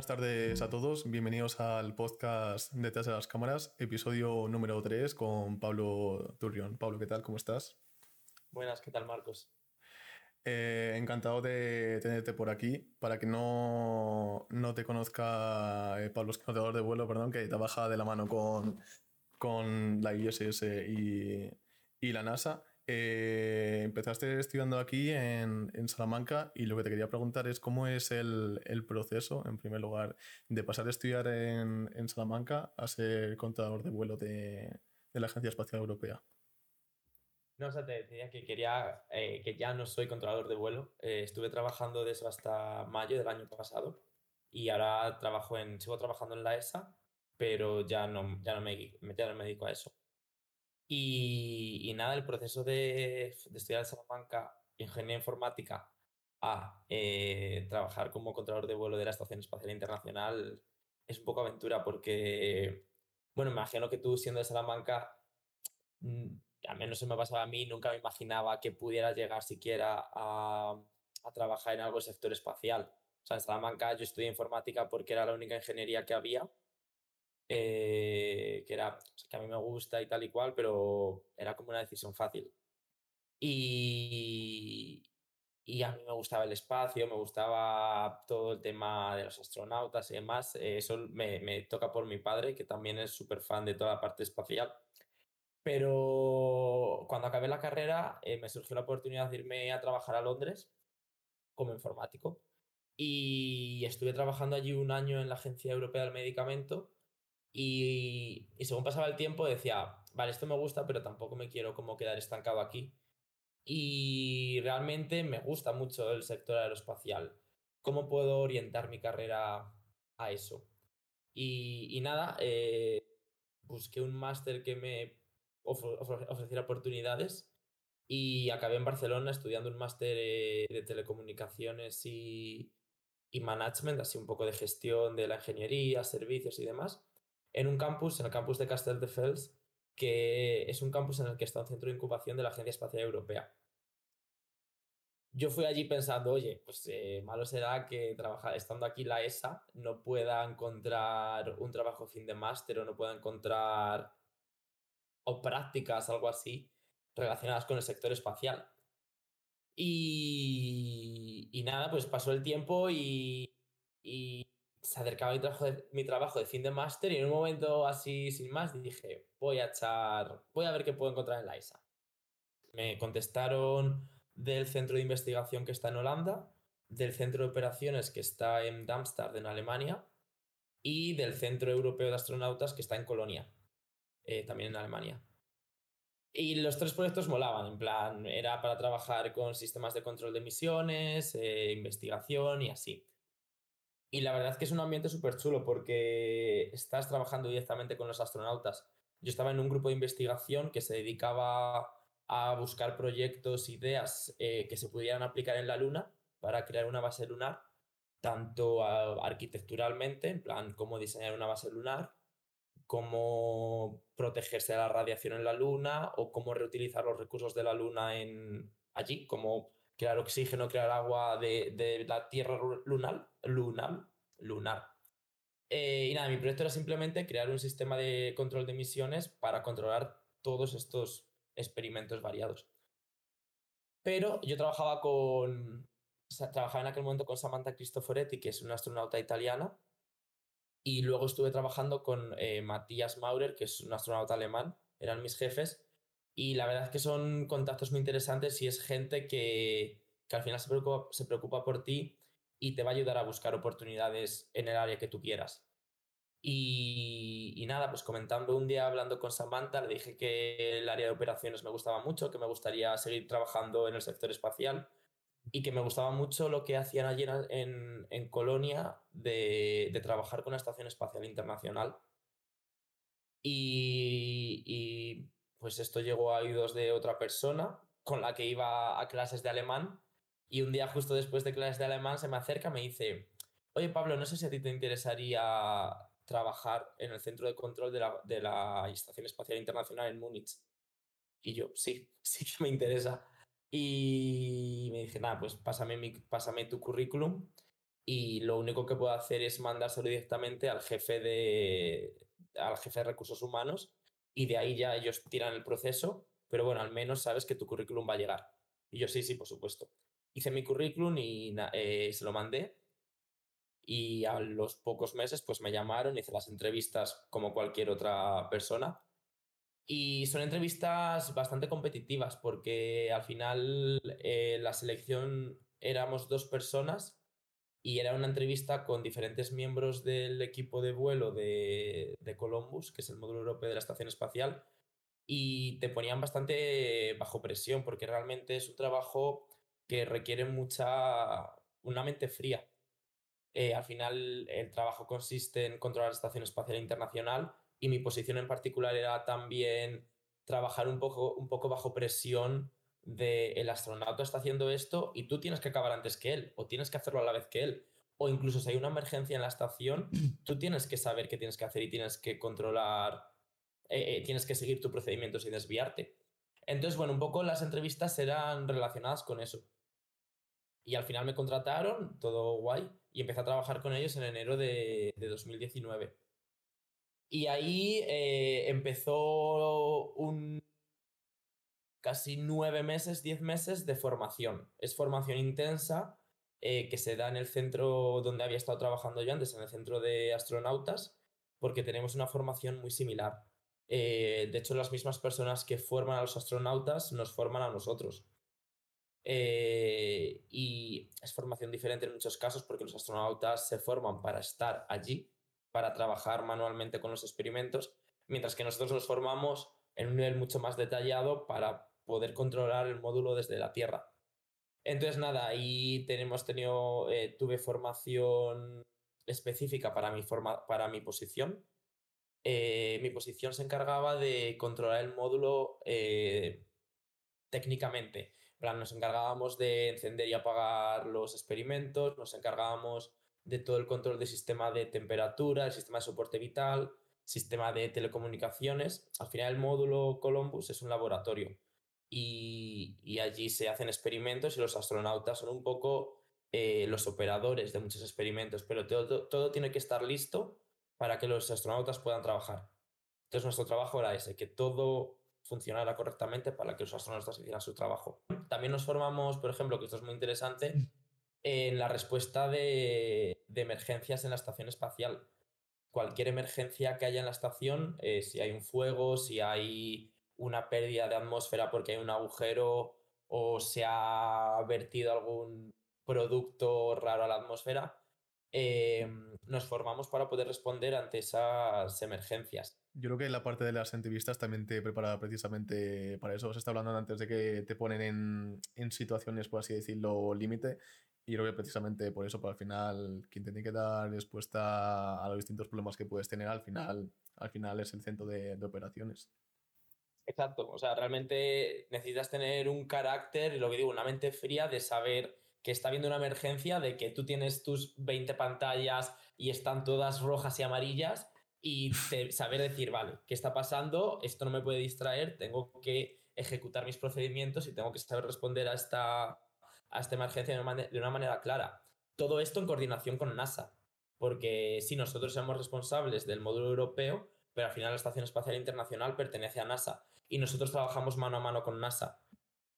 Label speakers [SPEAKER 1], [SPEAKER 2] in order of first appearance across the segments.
[SPEAKER 1] Buenas tardes a todos, bienvenidos al podcast Detrás de las Cámaras, episodio número 3 con Pablo Turrión. Pablo, ¿qué tal? ¿Cómo estás?
[SPEAKER 2] Buenas, ¿qué tal Marcos?
[SPEAKER 1] Eh, encantado de tenerte por aquí. Para que no, no te conozca, eh, Pablo es controlador de vuelo, perdón, que trabaja de la mano con, con la ISS y, y la NASA. Eh, empezaste estudiando aquí en, Salamanca y lo que te quería preguntar es cómo es el, proceso, en primer lugar, de pasar a estudiar en, Salamanca a ser contador de vuelo de, de, la Agencia Espacial Europea.
[SPEAKER 2] No, o sea, te decía que quería, eh, que ya no soy controlador de vuelo. Eh, estuve trabajando de eso hasta mayo del año pasado y ahora trabajo en, sigo trabajando en la ESA, pero ya no, ya no, me, ya no me dedico a eso. Y, nada, el proceso de, estudiar en Salamanca ingeniería informática a eh, trabajar como controlador de vuelo de la Estación Espacial Internacional es un poco aventura porque, bueno, imagino que tú siendo de Salamanca, mm, al menos se me pasaba a mí, nunca me imaginaba que pudiera llegar siquiera a, a trabajar en algo del sector espacial. O sea, en Salamanca yo estudié informática porque era la única ingeniería que había eh, que era que a mí me gusta y tal y cual, pero era como una decisión fácil. Y, y a mí me gustaba el espacio, me gustaba todo el tema de los astronautas y demás. Eh, eso me, me, toca por mi padre, que también es súper fan de toda la parte espacial. Pero cuando acabé la carrera eh, me surgió la oportunidad de irme a trabajar a Londres como informático. Y estuve trabajando allí un año en la Agencia Europea del Medicamento y, y, según pasaba el tiempo decía, vale, esto me gusta, pero tampoco me quiero como quedar estancado aquí. Y realmente me gusta mucho el sector aeroespacial. ¿Cómo puedo orientar mi carrera a eso? Y, nada, eh, busqué un máster que me ofreciera oportunidades y acabé en Barcelona estudiando un máster eh, de telecomunicaciones y, y management, así un poco de gestión de la ingeniería, servicios y demás en un campus, en el campus de Castelldefels, que es un campus en el que está un centro de incubación de la Agencia Espacial Europea. Yo fui allí pensando, oye, pues eh, malo será que trabaja, estando aquí la ESA no pueda encontrar un trabajo fin de máster o no pueda encontrar o prácticas, algo así, relacionadas con el sector espacial. Y, nada, pues pasó el tiempo y se acercaba mi trabajo, de, mi trabajo de fin de máster y en un momento así sin más dije, voy a echar, voy a ver qué puedo encontrar en la ESA. Me contestaron del centro de investigación que está en Holanda, del centro de operaciones que está en Darmstadt en Alemania y del centro europeo de astronautas que está en Colonia, eh, también en Alemania. Y los tres proyectos molaban, en plan, era para trabajar con sistemas de control de misiones, eh, investigación y así. Y la verdad es que es un ambiente súper chulo porque estás trabajando directamente con los astronautas. Yo estaba en un grupo de investigación que se dedicaba a buscar proyectos, ideas eh, que se pudieran aplicar en la Luna para crear una base lunar, tanto arquitecturalmente, en plan cómo diseñar una base lunar, cómo protegerse de la radiación en la Luna o cómo reutilizar los recursos de la Luna en allí, cómo crear oxígeno, crear agua de, de la Tierra lunar, lunar, lunar. Eh, y nada, mi proyecto era simplemente crear un sistema de control de emisiones para controlar todos estos experimentos variados. Pero yo trabajaba con. Trabajaba en aquel momento con Samantha Cristoforetti, que es una astronauta italiana. Y luego estuve trabajando con eh, Maurer, que es un astronauta alemán. Eran mis jefes. Y la verdad es que son contactos muy interesantes y es gente que, que al final se preocupa, se preocupa por ti y te va a ayudar a buscar oportunidades en el área que tú quieras. Y, nada, pues comentando un día, hablando con Samantha, le dije que el área de operaciones me gustaba mucho, que me gustaría seguir trabajando en el sector espacial y que me gustaba mucho lo que hacían allí en, en Colonia de, de, trabajar con la Estación Espacial Internacional. Y pues esto llegó a oídos de otra persona con la que iba a clases de alemán y un día justo después de clases de alemán se me acerca me dice, oye Pablo, no sé si a ti te interesaría trabajar en el centro de control de la, de la Estación Espacial Internacional en Múnich. Y yo, sí, sí que me interesa. Y me dije, nada, pues pásame, pásame tu currículum y lo único que puedo hacer es mandárselo directamente al jefe de, al jefe de recursos humanos y de ahí ya ellos tiran el proceso, pero bueno, al menos sabes que tu currículum va a llegar. Y yo sí, sí, por supuesto. Hice mi currículum y eh, se lo mandé y a los pocos meses pues me llamaron, hice las entrevistas como cualquier otra persona y son entrevistas bastante competitivas porque al final eh, la selección éramos dos personas y era una entrevista con diferentes miembros del equipo de vuelo de, de Columbus, que es el módulo europeo de la Estación Espacial, y te ponían bastante bajo presión porque realmente es un trabajo que requiere mucha, una mente fría. Eh, al final el trabajo consiste en controlar la Estación Espacial Internacional y mi posición en particular era también trabajar un poco, un poco bajo presión de el astronauta está haciendo esto y tú tienes que acabar antes que él o tienes que hacerlo a la vez que él. O incluso si hay una emergencia en la estación, tú tienes que saber qué tienes que hacer y tienes que controlar, eh, eh, tienes que seguir tu procedimiento sin desviarte. Entonces, bueno, un poco las entrevistas eran relacionadas con eso. Y al final me contrataron, todo guay, y empecé a trabajar con ellos en enero de, de 2019. Y ahí eh, empezó un casi nueve meses, diez meses de formación. Es formación intensa eh, que se da en el centro donde había estado trabajando yo antes, en el centro de astronautas, porque tenemos una formación muy similar. Eh, de hecho, las mismas personas que forman a los astronautas nos forman a nosotros. Eh, y es formación diferente en muchos casos porque los astronautas se forman para estar allí, para trabajar manualmente con los experimentos, mientras que nosotros nos formamos en un nivel mucho más detallado para poder controlar el módulo desde la Tierra. Entonces, nada, ahí tenemos tenido, eh, tuve formación específica para mi, forma, para mi posición. Eh, mi posición se encargaba de controlar el módulo eh, técnicamente. nos encargábamos de encender y apagar los experimentos, nos encargábamos de todo el control del sistema de temperatura, el sistema de soporte vital, sistema de telecomunicaciones. Al final el módulo Columbus es un laboratorio y, allí se hacen experimentos y los astronautas son un poco eh, los operadores de muchos experimentos, pero todo, todo, tiene que estar listo para que los astronautas puedan trabajar. Entonces nuestro trabajo era ese, que todo funcionara correctamente para que los astronautas hicieran su trabajo. También nos formamos, por ejemplo, que esto es muy interesante, en la respuesta de, de emergencias en la estación espacial. Cualquier emergencia que haya en la estación, eh, si hay un fuego, si hay una pérdida de atmósfera porque hay un agujero o se ha vertido algún producto raro a la atmósfera, em, nos formamos para poder responder ante esas emergencias.
[SPEAKER 1] Yo creo que la parte de las entrevistas también te prepara precisamente para eso. Se está hablando antes de que te ponen en, en situaciones, por así decirlo, límite. Y creo que precisamente por eso, para al final, quien tiene que dar respuesta a los distintos problemas que puedes tener, al final, al final es el centro de, de operaciones.
[SPEAKER 2] Exacto, o sea, realmente necesitas tener un carácter, y lo que digo, una mente fría de saber que está habiendo una emergencia, de que tú tienes tus 20 pantallas y están todas rojas y amarillas y saber decir, vale, ¿qué está pasando? Esto no me puede distraer, tengo que ejecutar mis procedimientos y tengo que saber responder a esta, a esta emergencia de una, de una manera clara. Todo esto en coordinación con NASA, porque si nosotros somos responsables del módulo europeo, pero al final la Estación Espacial Internacional pertenece a NASA y nosotros trabajamos mano a mano con NASA.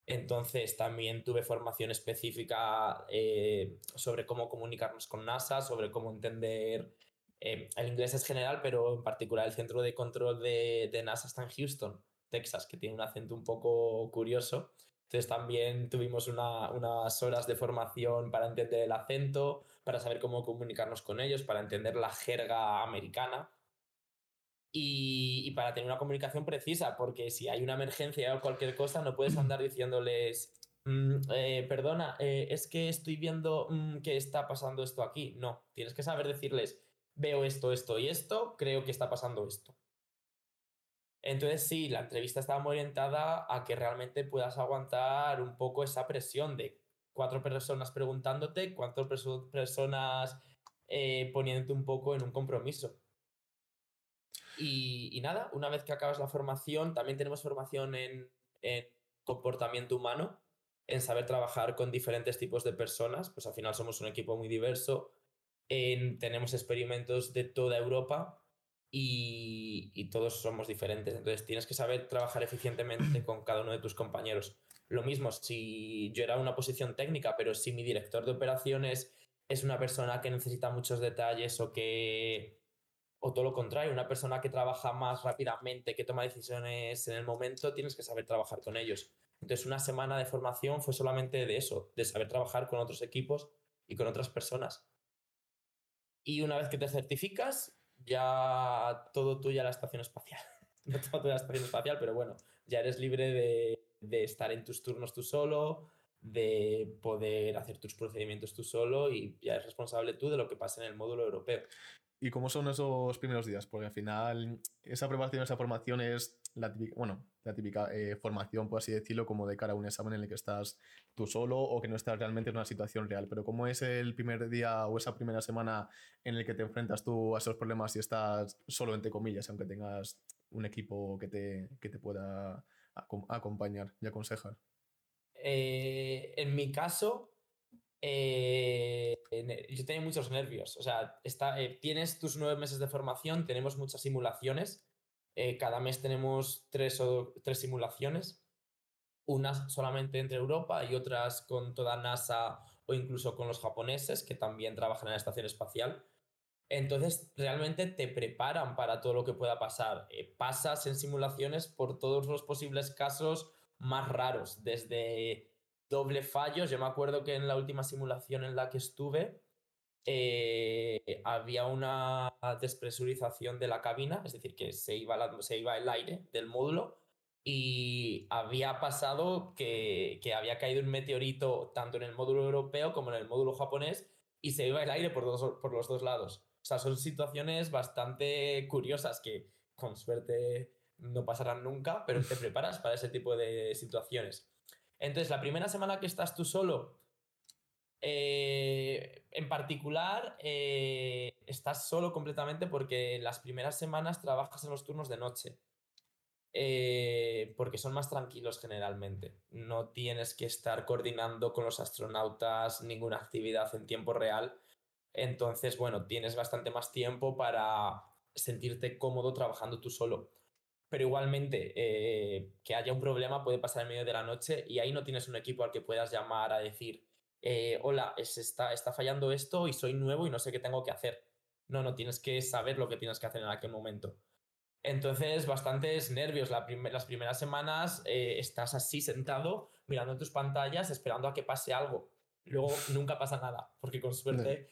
[SPEAKER 2] Entonces también tuve formación específica eh, sobre cómo comunicarnos con NASA, sobre cómo entender... Eh, el inglés es general, pero en particular el centro de control de, de, NASA está en Houston, Texas, que tiene un acento un poco curioso. Entonces también tuvimos una, unas horas de formación para entender el acento, para saber cómo comunicarnos con ellos, para entender la jerga americana y, para tener una comunicación precisa, porque si hay una emergencia o cualquier cosa, no puedes andar diciéndoles, mm, eh, perdona, eh, es que estoy viendo mm, que está pasando esto aquí. No, tienes que saber decirles, veo esto, esto y esto, creo que está pasando esto. Entonces sí, la entrevista estaba muy orientada a que realmente puedas aguantar un poco esa presión de cuatro personas preguntándote, cuatro personas eh, poniéndote un poco en un compromiso. Y, nada, una vez que acabas la formación, también tenemos formación en, comportamiento humano, en saber trabajar con diferentes tipos de personas, pues al final somos un equipo muy diverso, tenemos experimentos de toda Europa y, todos somos diferentes, entonces tienes que saber trabajar eficientemente con cada uno de tus compañeros. Lo mismo si yo era una posición técnica, pero si mi director de operaciones es una persona que necesita muchos detalles o que o todo lo contrario, una persona que trabaja más rápidamente, que toma decisiones en el momento, tienes que saber trabajar con ellos. Entonces, una semana de formación fue solamente de eso, de saber trabajar con otros equipos y con otras personas. Y una vez que te certificas, ya todo tuya la estación espacial. no todo tuya la estación espacial, pero bueno, ya eres libre de, de estar en tus turnos tú solo, de poder hacer tus procedimientos tú solo y ya eres responsable tú de lo que pasa en el módulo europeo.
[SPEAKER 1] ¿Y cómo son esos primeros días? Porque al final esa preparación, esa formación es la típica, bueno, la típica eh, formación, por así decirlo, como de cara a un examen en el que estás tú solo o que no estás realmente en una situación real. Pero ¿cómo es el primer día o esa primera semana en el que te enfrentas tú a esos problemas y estás solo, entre comillas, aunque tengas un equipo que te, que te pueda acompañar y aconsejar?
[SPEAKER 2] Eh, en mi caso, eh, yo tenía muchos nervios. O sea, está, eh, tienes tus nueve meses de formación, tenemos muchas simulaciones. Eh, cada mes tenemos tres, o, tres simulaciones. Unas solamente entre Europa y otras con toda NASA o incluso con los japoneses que también trabajan en la estación espacial. Entonces, realmente te preparan para todo lo que pueda pasar. pasas en simulaciones por todos los posibles casos más raros, desde doble fallos. Yo me acuerdo que en la última simulación en la que estuve eh, había una despresurización de la cabina, es decir, que se iba, se iba el aire del módulo y había pasado que, que, había caído un meteorito tanto en el módulo europeo como en el módulo japonés y se iba el aire por, dos, por los dos lados. O sea, son situaciones bastante curiosas que con suerte no pasarán nunca, pero te preparas para ese tipo de situaciones. Entonces, la primera semana que estás tú solo, eh, en particular, eh, estás solo completamente porque las primeras semanas trabajas en los turnos de noche. Eh, porque son más tranquilos generalmente. No tienes que estar coordinando con los astronautas ninguna actividad en tiempo real. Entonces, bueno, tienes bastante más tiempo para sentirte cómodo trabajando tú solo pero igualmente eh, que haya un problema puede pasar en medio de la noche y ahí no tienes un equipo al que puedas llamar a decir, eh, hola, está, está fallando esto y soy nuevo y no sé qué tengo que hacer. No, no, tienes que saber lo que tienes que hacer en aquel momento. Entonces, bastantes nervios. las primeras semanas eh, estás así sentado, mirando tus pantallas, esperando a que pase algo. Luego nunca pasa nada, porque con suerte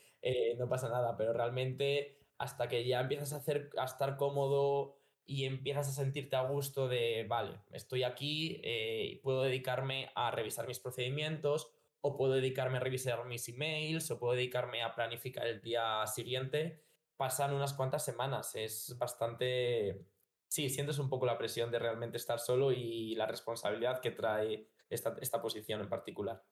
[SPEAKER 2] no pasa nada, pero realmente hasta que ya empiezas a, hacer, a estar cómodo, y empiezas a sentirte a gusto de, vale, estoy aquí, eh, puedo dedicarme a revisar mis procedimientos o puedo dedicarme a revisar mis emails o puedo dedicarme a planificar el día siguiente. Pasan unas cuantas semanas, es bastante... Sí, sientes un poco la presión de realmente estar solo y la responsabilidad que trae esta, esta posición en particular.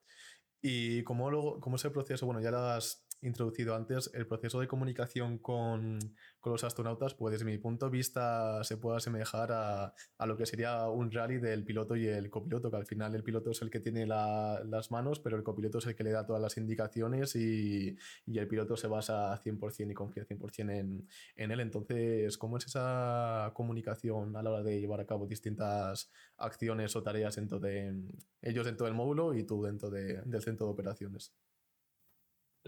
[SPEAKER 1] ¿Y cómo, luego, cómo es el proceso? Bueno, ya las introducido antes, el proceso de comunicación con, con, los astronautas, pues desde mi punto de vista se puede asemejar a, a, lo que sería un rally del piloto y el copiloto, que al final el piloto es el que tiene la, las manos, pero el copiloto es el que le da todas las indicaciones y, y el piloto se basa 100% y confía 100% en, en él. Entonces, ¿cómo es esa comunicación a la hora de llevar a cabo distintas acciones o tareas dentro de ellos dentro del módulo y tú dentro de, del centro de operaciones?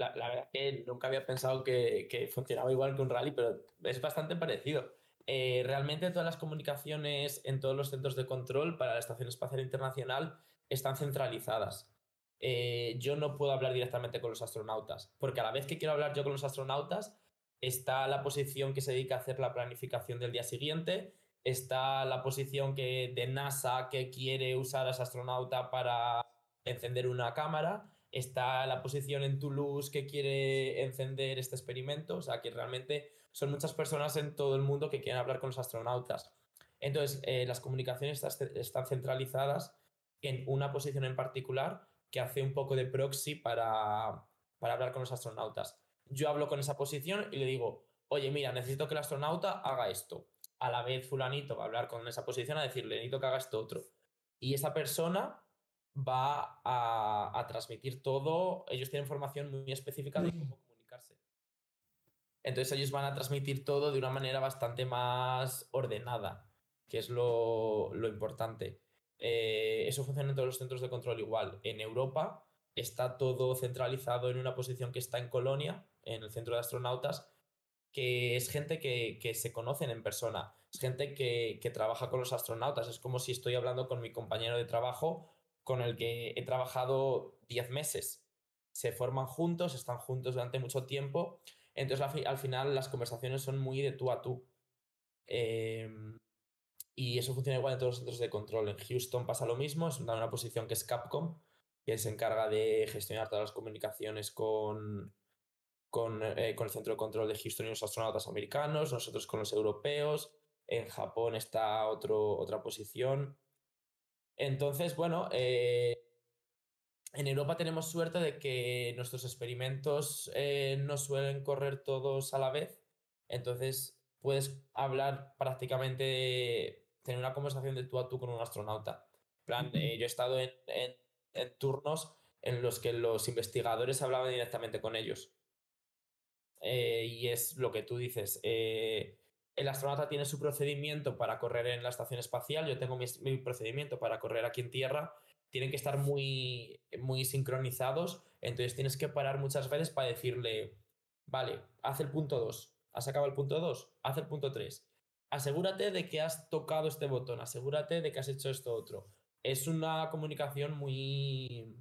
[SPEAKER 2] La, la, verdad que nunca había pensado que, que, funcionaba igual que un rally, pero es bastante parecido. Eh, realmente todas las comunicaciones en todos los centros de control para la Estación Espacial Internacional están centralizadas. Eh, yo no puedo hablar directamente con los astronautas, porque a la vez que quiero hablar yo con los astronautas, está la posición que se dedica a hacer la planificación del día siguiente, está la posición que, de NASA que quiere usar a ese astronauta para encender una cámara, está la posición en Toulouse que quiere encender este experimento, o sea que realmente son muchas personas en todo el mundo que quieren hablar con los astronautas. Entonces, eh, las comunicaciones están centralizadas en una posición en particular que hace un poco de proxy para, para hablar con los astronautas. Yo hablo con esa posición y le digo, oye, mira, necesito que el astronauta haga esto. A la vez, fulanito va a hablar con esa posición a decirle, necesito que haga esto otro. Y esa persona va a, transmitir todo. Ellos tienen formación muy específica de cómo comunicarse. Entonces ellos van a transmitir todo de una manera bastante más ordenada, que es lo, importante. Eh, eso funciona en todos los centros de control igual. En Europa está todo centralizado en una posición que está en Colonia, en el centro de astronautas, que es gente que, se conocen en persona, es gente que, que, trabaja con los astronautas, es como si estoy hablando con mi compañero de trabajo con el que he trabajado 10 meses. Se forman juntos, están juntos durante mucho tiempo, entonces al, final las conversaciones son muy de tú a tú. Em, y eso funciona igual en todos los centros de control. En Houston pasa lo mismo, es una, posición que es Capcom, que se encarga de gestionar todas las comunicaciones con, con, eh, con, el centro de control de Houston y los astronautas americanos, nosotros con los europeos. En Japón está otro, otra posición. Entonces, bueno, eh, en Europa tenemos suerte de que nuestros experimentos eh, no suelen correr todos a la vez. Entonces, puedes hablar prácticamente, tener una conversación de tú a tú con un astronauta. plan, eh, yo he estado en, turnos en los que los investigadores hablaban directamente con ellos. y es lo que tú dices el astronauta tiene su procedimiento para correr en la estación espacial, yo tengo mi, procedimiento para correr aquí en Tierra, tienen que estar muy, muy sincronizados, entonces tienes que parar muchas veces para decirle, vale, haz el punto 2, has acabado el punto 2, haz el punto 3, asegúrate de que has tocado este botón, asegúrate de que has hecho esto otro. Es una comunicación muy...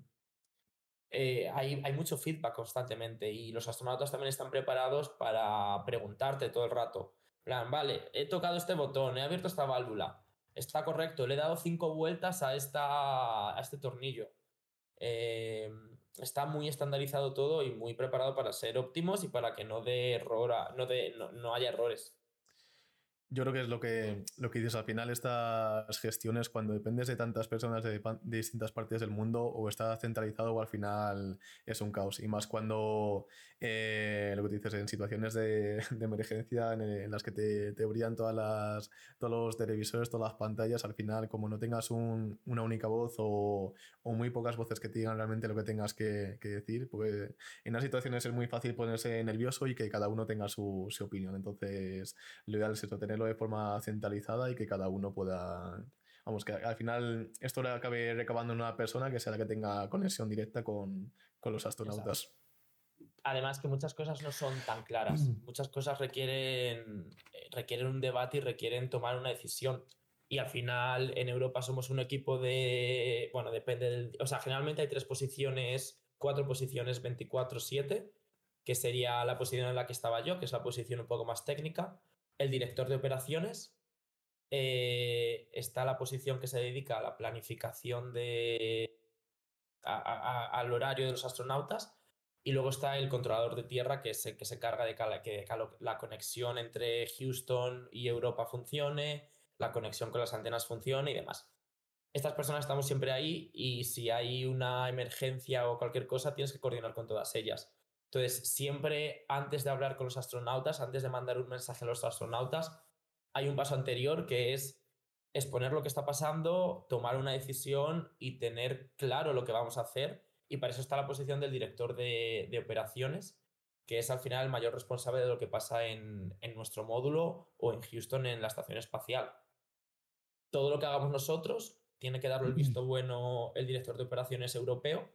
[SPEAKER 2] Eh, hay, hay mucho feedback constantemente y los astronautas también están preparados para preguntarte todo el rato plan, vale, he tocado este botón, he abierto esta válvula, está correcto, le he dado cinco vueltas a, esta, a este tornillo. Em, está muy estandarizado todo y muy preparado para ser óptimos y para que no, de error no, de, no haya errores.
[SPEAKER 1] Yo creo que es lo que, lo que dices al final, estas gestiones, cuando dependes de tantas personas de, distintas partes del mundo, o está centralizado o al final es un caos. Y más cuando eh, lo que dices en situaciones de, emergencia en, las que te, brillan todas las, todos los televisores, todas las pantallas, al final, como no tengas una única voz o, o, muy pocas voces que te digan realmente lo que tengas que, decir, pues en las situaciones es muy fácil ponerse nervioso y que cada uno tenga su, su opinión. Entonces, lo ideal es tener de forma centralizada y que cada uno pueda. Vamos, que al final esto le acabe recabando en una persona que sea la que tenga conexión directa con, con los astronautas.
[SPEAKER 2] Además que muchas cosas no son tan claras. Muchas cosas requieren, requieren un debate y requieren tomar una decisión. Y al final en Europa somos un equipo de... Bueno, depende del... O sea, generalmente hay tres posiciones, cuatro posiciones 24-7, que sería la posición en la que estaba yo, que es la posición un poco más técnica el director de operaciones, eh, está la posición que se dedica a la planificación de, al horario de los astronautas y luego está el controlador de tierra que es el que se carga de que, la conexión entre Houston y Europa funcione, la conexión con las antenas funcione y demás. Estas personas estamos siempre ahí y si hay una emergencia o cualquier cosa tienes que coordinar con todas ellas. Entonces, siempre antes de hablar con los astronautas, antes de mandar un mensaje a los astronautas, hay un paso anterior que es exponer lo que está pasando, tomar una decisión y tener claro lo que vamos a hacer. Y para eso está la posición del director de, operaciones, que es al final el mayor responsable de lo que pasa en, en nuestro módulo o en Houston en la estación espacial. Todo lo que hagamos nosotros tiene que darle el visto bueno el director de operaciones europeo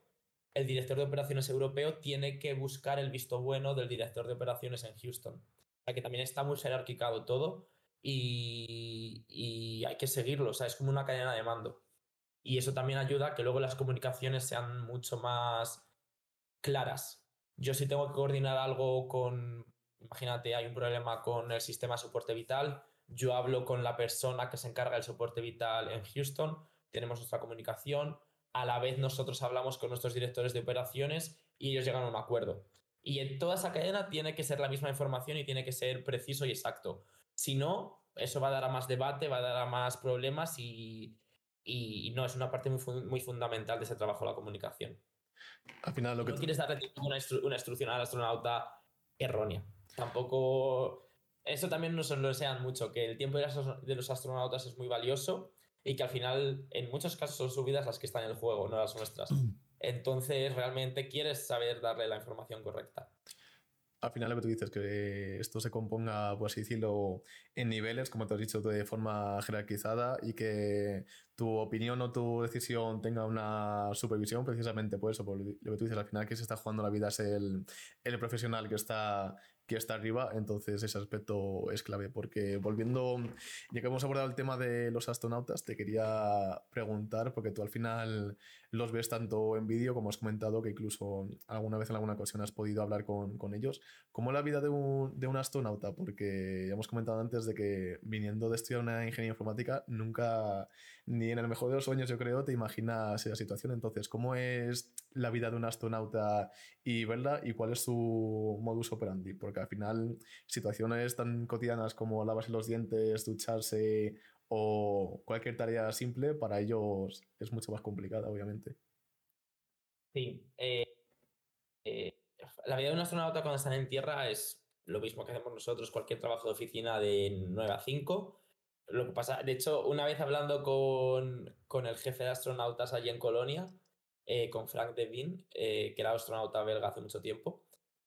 [SPEAKER 2] el director de operaciones europeo tiene que buscar el visto bueno del director de operaciones en Houston. O sea que también está muy jerarquicado todo y, hay que seguirlo. O sea, es como una cadena de mando. Y eso también ayuda a que luego las comunicaciones sean mucho más claras. Yo si tengo que coordinar algo con, imagínate, hay un problema con el sistema de soporte vital, yo hablo con la persona que se encarga del soporte vital en Houston, tenemos nuestra comunicación, a la vez nosotros hablamos con nuestros directores de operaciones y ellos llegan a un acuerdo. Y en toda esa cadena tiene que ser la misma información y tiene que ser preciso y exacto. Si no, eso va a dar a más debate, va a dar a más problemas y, no, es una parte muy, fundamental de ese trabajo, la comunicación.
[SPEAKER 1] Al final, lo que
[SPEAKER 2] no quieres darle una, instrucción al astronauta errónea. Tampoco. Eso también nos lo desean mucho, que el tiempo de los astronautas es muy valioso y que al final en muchos casos son sus vidas las que están en el juego, no las nuestras. Entonces realmente quieres saber darle la información correcta
[SPEAKER 1] al final lo que tú dices, que esto se componga, por así decirlo, en niveles, como te has dicho, de forma jerarquizada y que tu opinión o tu decisión tenga una supervisión, precisamente por eso, por lo que tú dices, al final que se está jugando la vida es el, el profesional que está que está arriba, entonces ese aspecto es clave. Porque volviendo, ya que hemos abordado el tema de los astronautas, te quería preguntar, porque tú al final los ves tanto en vídeo como has comentado que incluso alguna vez en alguna ocasión has podido hablar con, con ellos. ¿Cómo la vida de un, de un, astronauta? Porque ya hemos comentado antes de que viniendo de estudiar una ingeniería informática, nunca, ni en el mejor de los sueños yo creo, te imaginas esa situación. Entonces, ¿cómo es la vida de un astronauta y verla y cuál es su modus operandi? Porque al final situaciones tan cotidianas como lavarse los dientes, ducharse o cualquier tarea simple, para ellos es mucho más complicada, obviamente.
[SPEAKER 2] Sí. Eh, eh, la vida de un astronauta cuando están en tierra es lo mismo que hacemos nosotros, cualquier trabajo de oficina de 9 a 5. Lo que pasa, de hecho, una vez hablando con, con el jefe de astronautas allí en Colonia, eh, con Frank Devin, que era astronauta belga hace mucho tiempo,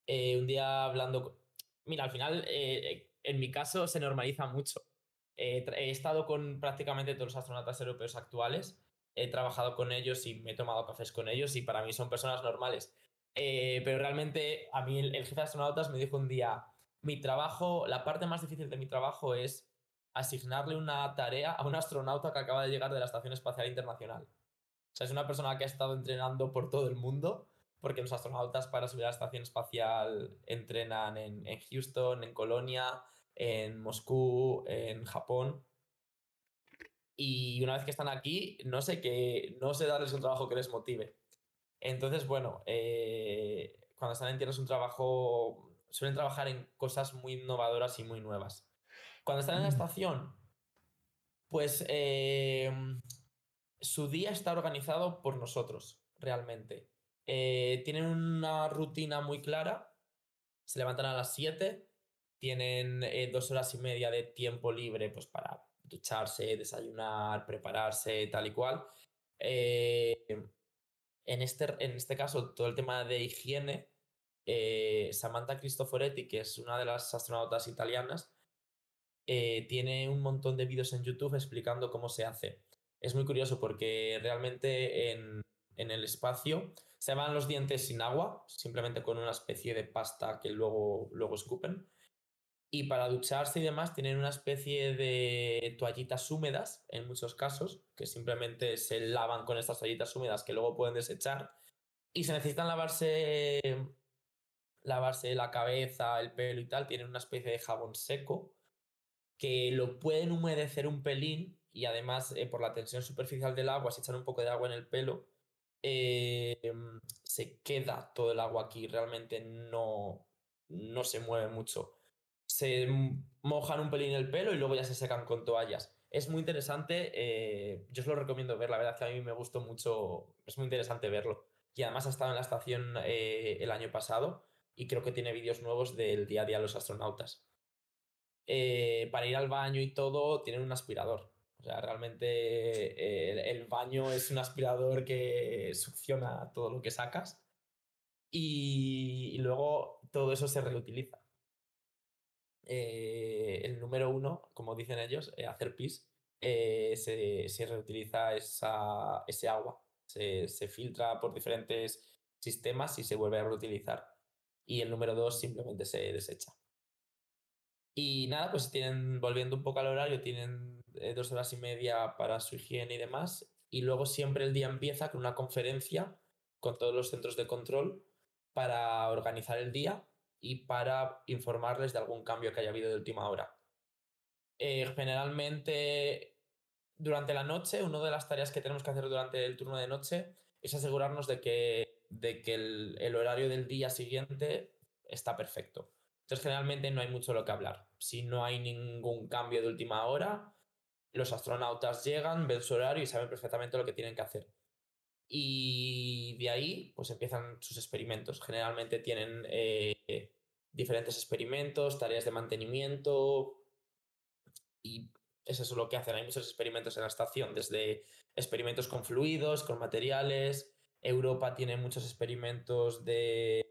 [SPEAKER 2] un día hablando, mira, al final, en mi caso se normaliza mucho he estado con prácticamente todos los astronautas europeos actuales, he trabajado con ellos y me he tomado cafés con ellos y para mí son personas normales. Eh, pero realmente a mí el, jefe de astronautas me dijo un día, mi trabajo, la parte más difícil de mi trabajo es asignarle una tarea a un astronauta que acaba de llegar de la Estación Espacial Internacional. O sea, es una persona que ha estado entrenando por todo el mundo, porque los astronautas para subir a la Estación Espacial entrenan en, en Houston, en Colonia, en Moscú, en Japón. Y una vez que están aquí, no sé que no sé darles un trabajo que les motive. Entonces, bueno, eh, cuando están en tierra es un trabajo, suelen trabajar en cosas muy innovadoras y muy nuevas. Cuando están en la mm. estación, pues eh, su día está organizado por nosotros, realmente. Eh, tienen una rutina muy clara, se levantan a las 7, tienen eh, dos horas y media de tiempo libre pues, para ducharse, desayunar, prepararse, tal y cual. Eh, en, este, en este caso, todo el tema de higiene, eh, Samantha Cristoforetti, que es una de las astronautas italianas, tiene un montón de vídeos en YouTube explicando cómo se hace. Es muy curioso porque realmente en, en el espacio se van los dientes sin agua, simplemente con una especie de pasta que luego, luego escupen. Y para ducharse y demás tienen una especie de toallitas húmedas, en muchos casos, que simplemente se lavan con estas toallitas húmedas que luego pueden desechar. Y se necesitan lavarse, lavarse la cabeza, el pelo y tal, tienen una especie de jabón seco que lo pueden humedecer un pelín y además eh, por la tensión superficial del agua, si echan un poco de agua en el pelo, eh, se queda todo el agua aquí, realmente no, no se mueve mucho se mojan un pelín el pelo y luego ya se secan con toallas. Es muy interesante, eh, yo os lo recomiendo ver, la verdad que a mí me gustó mucho, es muy interesante verlo. Y además ha estado en la estación eh, el año pasado y creo que tiene vídeos nuevos del día a día de los astronautas. Eh, para ir al baño y todo, tienen un aspirador. O sea, realmente el, baño es un aspirador que succiona todo lo que sacas y luego todo eso se reutiliza. Eh, el número uno, como dicen ellos, eh, hacer pis, eh, se, reutiliza esa, ese agua, se, filtra por diferentes sistemas y se vuelve a reutilizar. Y el número dos simplemente se desecha. Y nada, pues tienen, volviendo un poco al horario, tienen dos horas y media para su higiene y demás. Y luego siempre el día empieza con una conferencia con todos los centros de control para organizar el día y para informarles de algún cambio que haya habido de última hora. Eh, generalmente, durante la noche, una de las tareas que tenemos que hacer durante el turno de noche es asegurarnos de que, de que el, horario del día siguiente está perfecto. Entonces, generalmente no hay mucho lo que hablar. Si no hay ningún cambio de última hora, los astronautas llegan, ven su horario y saben perfectamente lo que tienen que hacer. Y de ahí, pues empiezan sus experimentos. Generalmente tienen eh, diferentes experimentos, tareas de mantenimiento y es eso lo que hacen. Hay muchos experimentos en la estación, desde experimentos con fluidos, con materiales. Europa tiene muchos experimentos de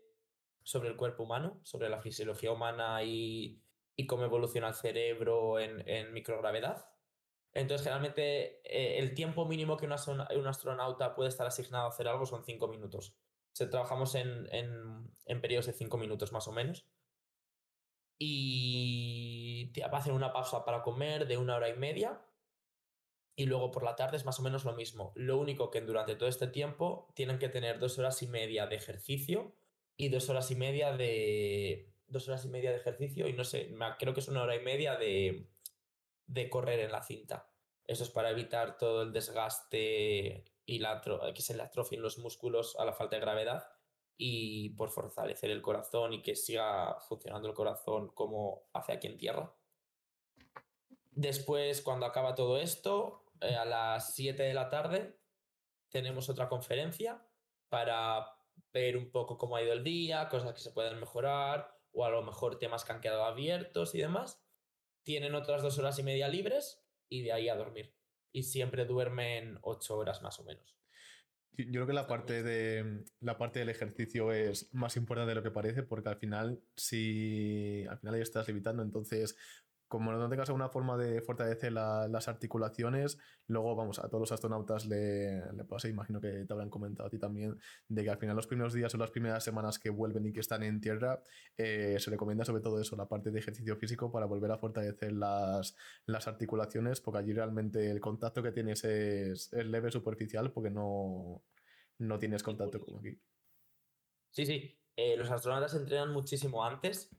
[SPEAKER 2] sobre el cuerpo humano, sobre la fisiología humana y, cómo evoluciona el cerebro en, microgravedad. Entonces, generalmente, eh, el tiempo mínimo que un astronauta puede estar asignado a hacer algo son cinco minutos. Se, trabajamos en, periodos de cinco minutos más o menos. Y hacen una pausa para comer de una hora y media. Y luego por la tarde es más o menos lo mismo. Lo único que durante todo este tiempo tienen que tener dos horas y media de ejercicio y dos horas y media de. Dos horas y media de ejercicio y no sé, creo que es una hora y media de, de correr en la cinta. Eso es para evitar todo el desgaste y la, que se le atrofien los músculos a la falta de gravedad y por fortalecer el corazón y que siga funcionando el corazón como hace aquí en tierra. Después, cuando acaba todo esto, eh, a las 7 de la tarde, tenemos otra conferencia para ver un poco cómo ha ido el día, cosas que se pueden mejorar o a lo mejor temas que han quedado abiertos y demás. Tienen otras dos horas y media libres y de ahí a dormir. Y siempre duermen ocho horas más o menos.
[SPEAKER 1] Yo creo que la parte, de, la parte del ejercicio es más importante de lo que parece porque al final, si al final ahí estás limitando, entonces como no tengas alguna forma de fortalecer las articulaciones, luego, vamos, a todos los astronautas le, le pasa, imagino que te habrán comentado a ti también, de que al final los primeros días o las primeras semanas que vuelven y que están en tierra, eh, se recomienda sobre todo eso, la parte de ejercicio físico para volver a fortalecer las, las articulaciones, porque allí realmente el contacto que tienes es, leve, superficial, porque no, no tienes contacto como aquí.
[SPEAKER 2] Sí, sí. Eh, los astronautas entrenan muchísimo antes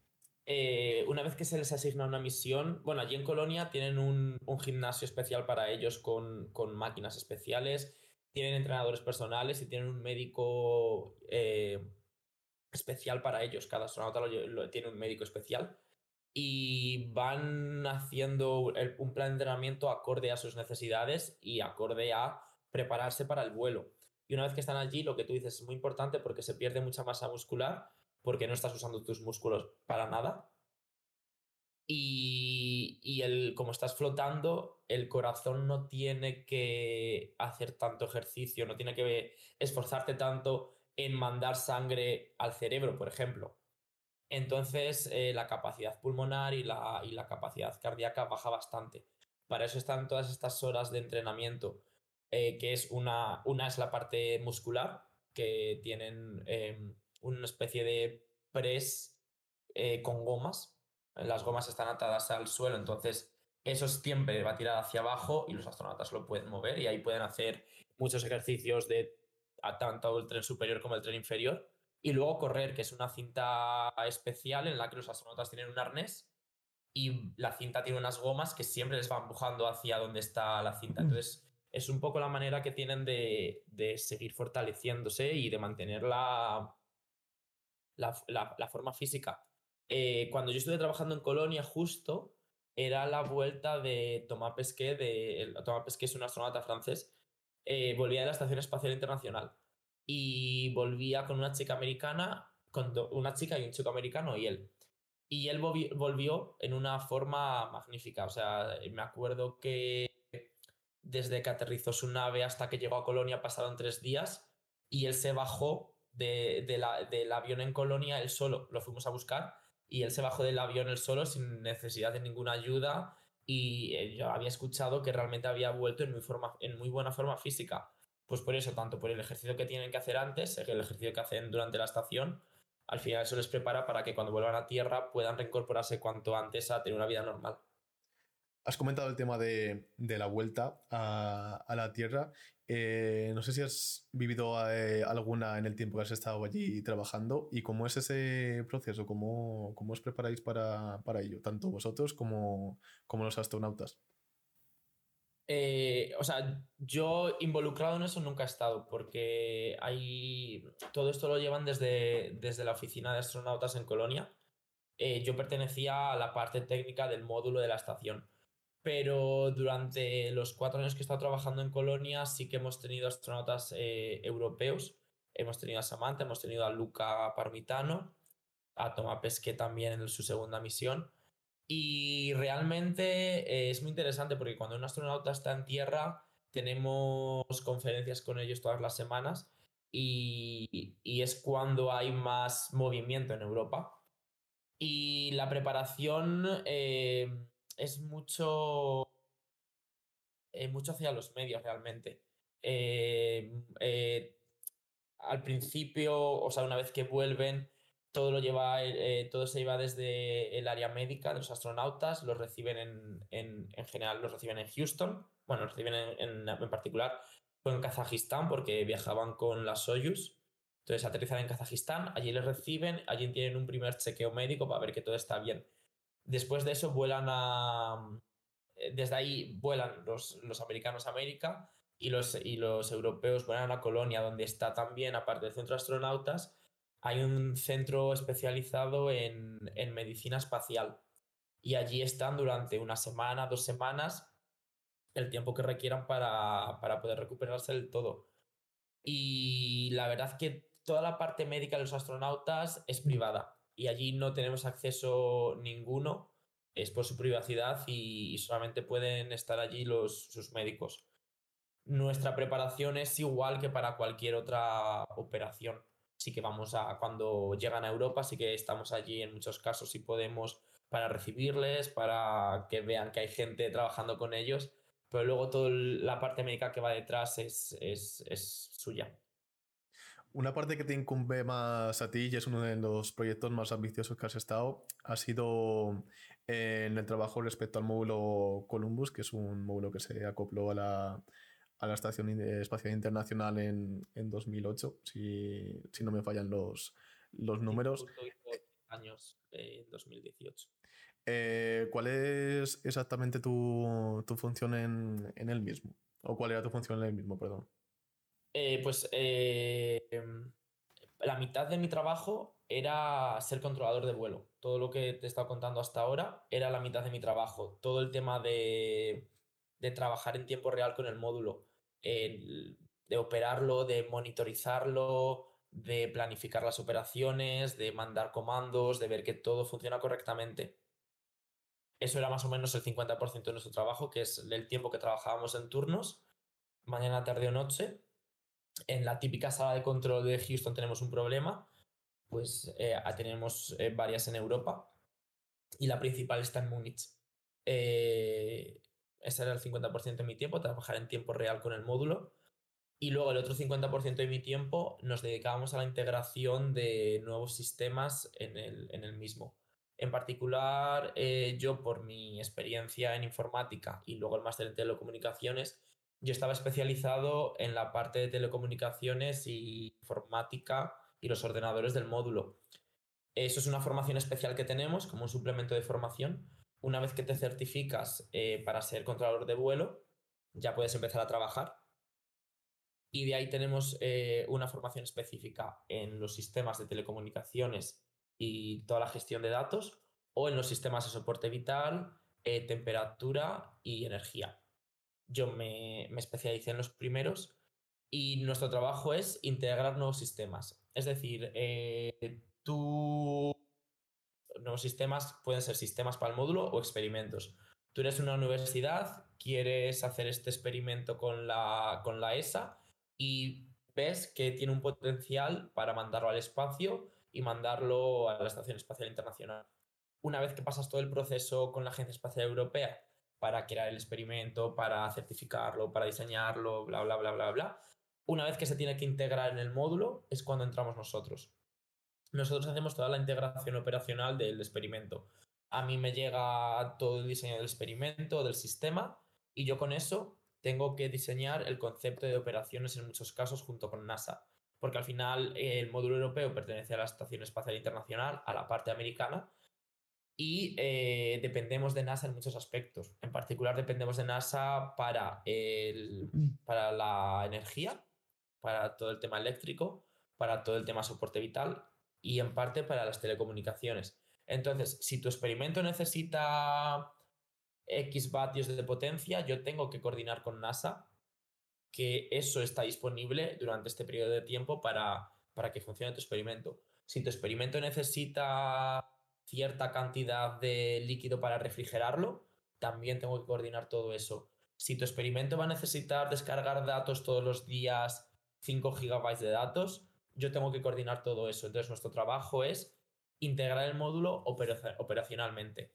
[SPEAKER 2] eh, una vez que se les asigna una misión, bueno, allí en Colonia tienen un, gimnasio especial para ellos con, máquinas especiales, tienen entrenadores personales y tienen un médico eh, especial para ellos. Cada astronauta tiene un médico especial y van haciendo un plan de entrenamiento acorde a sus necesidades y acorde a prepararse para el vuelo. Y una vez que están allí, lo que tú dices es muy importante porque se pierde mucha masa muscular porque no estás usando tus músculos para nada. Y, el, como estás flotando, el corazón no tiene que hacer tanto ejercicio, no tiene que esforzarte tanto en mandar sangre al cerebro, por ejemplo. Entonces, eh, la capacidad pulmonar y la, y la, capacidad cardíaca baja bastante. Para eso están todas estas horas de entrenamiento, eh, que es una, una es la parte muscular, que tienen em, una especie de press eh, con gomas. Las gomas están atadas al suelo, entonces eso siempre va a tirar hacia abajo y los astronautas lo pueden mover y ahí pueden hacer muchos ejercicios de tanto el tren superior como el tren inferior. Y luego correr, que es una cinta especial en la que los astronautas tienen un arnés y la cinta tiene unas gomas que siempre les van empujando hacia donde está la cinta. Mm. Entonces, es un poco la manera que tienen de, de seguir fortaleciéndose y de mantener la, la, forma física. Eh, cuando yo estuve trabajando en Colonia, justo era la vuelta de Thomas Pesquet, de, Thomas Pesquet es un astronauta francés, eh, volvía de la Estación Espacial Internacional y volvía con una chica americana, con una chica y un chico americano y él. Y él volvió en una forma magnífica. O sea, me acuerdo que desde que aterrizó su nave hasta que llegó a Colonia pasaron tres días y él se bajó de, la, del avión en Colonia él solo. Lo fuimos a buscar y él se bajó del avión él solo sin necesidad de ninguna ayuda y eh, yo había escuchado que realmente había vuelto en muy, forma, en muy buena forma física. Pues por eso, tanto por el ejercicio que tienen que hacer antes, el ejercicio que hacen durante la estación, al final eso les prepara para que cuando vuelvan a tierra puedan reincorporarse cuanto antes a tener una vida normal.
[SPEAKER 1] Has comentado el tema de, la vuelta a, la Tierra. Eh, no sé si has vivido eh, alguna en el tiempo que has estado allí trabajando y cómo es ese proceso, cómo, cómo os preparáis para, ello, tanto vosotros como, como los astronautas.
[SPEAKER 2] Eh, o sea, yo involucrado en eso nunca he estado, porque hay. Todo esto lo llevan desde, desde la oficina de astronautas en Colonia. yo pertenecía a la parte técnica del módulo de la estación pero durante los cuatro años que he estado trabajando en Colonia sí que hemos tenido astronautas eh, europeos. Hemos tenido a Samantha, hemos tenido a Luca Parmitano, a Tomás Pesquet también en su segunda misión. Y realmente es muy interesante porque cuando un astronauta está en tierra, tenemos conferencias con ellos todas las semanas y, es cuando hay más movimiento en Europa. Y la preparación eh, es mucho, eh, mucho hacia los medios realmente. Eh, al principio, o sea, una vez que vuelven, todo lo lleva, todo se lleva desde el área médica de los astronautas, los reciben en, en, en general, los reciben en Houston, bueno, los reciben en, en, particular fue en Kazajistán porque viajaban con la Soyuz. Entonces aterrizan en Kazajistán, allí les reciben, allí tienen un primer chequeo médico para ver que todo está bien. Después de eso vuelan a... Eh, desde ahí vuelan los, los americanos a América y los, y los europeos vuelan a Colonia, donde está también, aparte del centro de astronautas, hay un centro especializado en, en medicina espacial. Y allí están durante una semana, dos semanas, el tiempo que requieran para, para poder recuperarse del todo. Y la verdad que toda la parte médica de los astronautas es privada y allí no tenemos acceso ninguno, es por su privacidad y, solamente pueden estar allí los, sus médicos. Nuestra preparación es igual que para cualquier otra operación. Sí que vamos a, cuando llegan a Europa, sí que estamos allí en muchos casos y podemos para recibirles, para que vean que hay gente trabajando con ellos pero luego toda la parte médica que va detrás es, es, es, suya.
[SPEAKER 1] Una parte que te incumbe más a ti y es uno de los proyectos más ambiciosos que has estado ha sido eh, en el trabajo respecto al módulo Columbus, que es un módulo que se acopló a la, a la Estación Espacial Internacional en, en 2008, si, si, no me fallan los, los números.
[SPEAKER 2] años eh, en 2018.
[SPEAKER 1] Eh, ¿Cuál es exactamente tu, tu función en, en, el mismo? ¿O cuál era tu función en el mismo, perdón?
[SPEAKER 2] Eh, pues eh, la mitad de mi trabajo era ser controlador de vuelo. Todo lo que te he estado contando hasta ahora era la mitad de mi trabajo. Todo el tema de, de trabajar en tiempo real con el módulo, de operarlo, de monitorizarlo, de planificar las operaciones, de mandar comandos, de ver que todo funciona correctamente eso era más o menos el 50% de nuestro trabajo, que es el tiempo que trabajábamos en turnos, mañana, tarde o noche. En la típica sala de control de Houston tenemos un problema, pues eh, tenemos eh, varias en Europa y la principal está en Múnich. Eh, ese era el 50% de mi tiempo, trabajar en tiempo real con el módulo. Y luego el otro 50% de mi tiempo nos dedicábamos a la integración de nuevos sistemas en el, en el mismo. En particular, eh, yo por mi experiencia en informática y luego el máster en telecomunicaciones, yo estaba especializado en la parte de telecomunicaciones y informática y los ordenadores del módulo. Eso es una formación especial que tenemos como un suplemento de formación. Una vez que te certificas eh, para ser controlador de vuelo, ya puedes empezar a trabajar. Y de ahí tenemos eh, una formación específica en los sistemas de telecomunicaciones y toda la gestión de datos, o en los sistemas de soporte vital, eh, temperatura y energía. Yo me, me especialicé en los primeros y nuestro trabajo es integrar nuevos sistemas. Es decir, eh, tú nuevos sistemas pueden ser sistemas para el módulo o experimentos. Tú eres una universidad, quieres hacer este experimento con la, con la ESA y ves que tiene un potencial para mandarlo al espacio y mandarlo a la Estación Espacial Internacional. Una vez que pasas todo el proceso con la Agencia Espacial Europea para crear el experimento, para certificarlo, para diseñarlo, bla, bla, bla, bla, bla, una vez que se tiene que integrar en el módulo es cuando entramos nosotros. Nosotros hacemos toda la integración operacional del experimento. A mí me llega todo el diseño del experimento, del sistema, y yo con eso tengo que diseñar el concepto de operaciones en muchos casos junto con NASA porque al final el módulo europeo pertenece a la Estación Espacial Internacional, a la parte americana, y eh, dependemos de NASA en muchos aspectos. En particular dependemos de NASA para, el, para la energía, para todo el tema eléctrico, para todo el tema soporte vital y en parte para las telecomunicaciones. Entonces, si tu experimento necesita X vatios de potencia, yo tengo que coordinar con NASA que eso está disponible durante este periodo de tiempo para, para que funcione tu experimento. Si tu experimento necesita cierta cantidad de líquido para refrigerarlo, también tengo que coordinar todo eso. Si tu experimento va a necesitar descargar datos todos los días, 5 gigabytes de datos, yo tengo que coordinar todo eso. Entonces, nuestro trabajo es integrar el módulo operacionalmente,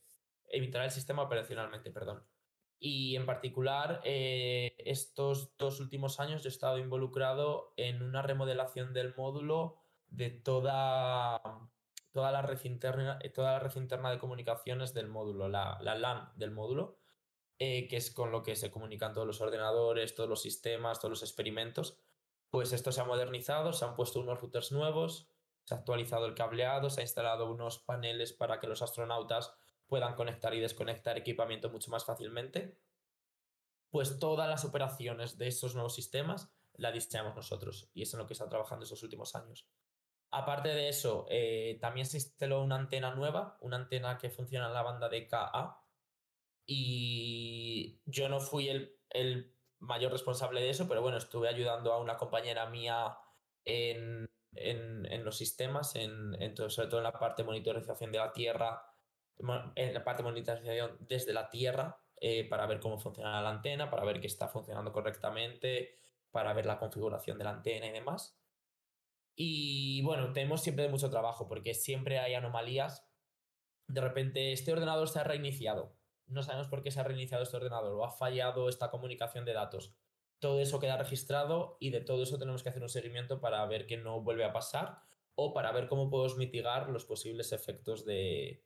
[SPEAKER 2] evitar el sistema operacionalmente, perdón. Y en particular, eh, estos dos últimos años he estado involucrado en una remodelación del módulo de toda, toda, la, red interna, toda la red interna de comunicaciones del módulo, la, la LAN del módulo, eh, que es con lo que se comunican todos los ordenadores, todos los sistemas, todos los experimentos. Pues esto se ha modernizado, se han puesto unos routers nuevos, se ha actualizado el cableado, se ha instalado unos paneles para que los astronautas puedan conectar y desconectar equipamiento mucho más fácilmente, pues todas las operaciones de esos nuevos sistemas la diseñamos nosotros y es en lo que está trabajando estos últimos años. Aparte de eso, eh, también se instaló una antena nueva, una antena que funciona en la banda de KA y yo no fui el, mayor responsable de eso, pero bueno, estuve ayudando a una compañera mía en, los sistemas, en, en sobre todo en la parte de monitorización de la Tierra en la parte de monitorización desde la Tierra eh, para ver cómo funciona la antena, para ver que está funcionando correctamente, para ver la configuración de la antena y demás. Y bueno, tenemos siempre mucho trabajo porque siempre hay anomalías. De repente, este ordenador se ha reiniciado. No sabemos por qué se ha reiniciado este ordenador o ha fallado esta comunicación de datos. Todo eso queda registrado y de todo eso tenemos que hacer un seguimiento para ver que no vuelve a pasar o para ver cómo podemos mitigar los posibles efectos de,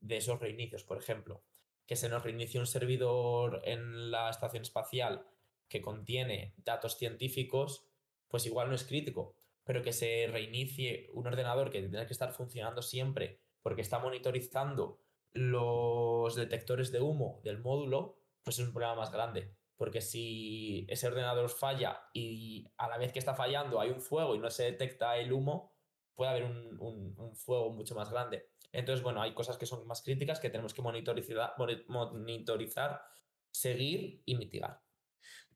[SPEAKER 2] de esos reinicios, por ejemplo, que se nos reinicie un servidor en la estación espacial que contiene datos científicos, pues igual no es crítico, pero que se reinicie un ordenador que tiene que estar funcionando siempre porque está monitorizando los detectores de humo del módulo, pues es un problema más grande. Porque si ese ordenador falla y a la vez que está fallando hay un fuego y no se detecta el humo, puede haber un, un fuego mucho más grande. Entonces, bueno, hay cosas que son más críticas que tenemos que monitorizar, monitorizar seguir y mitigar.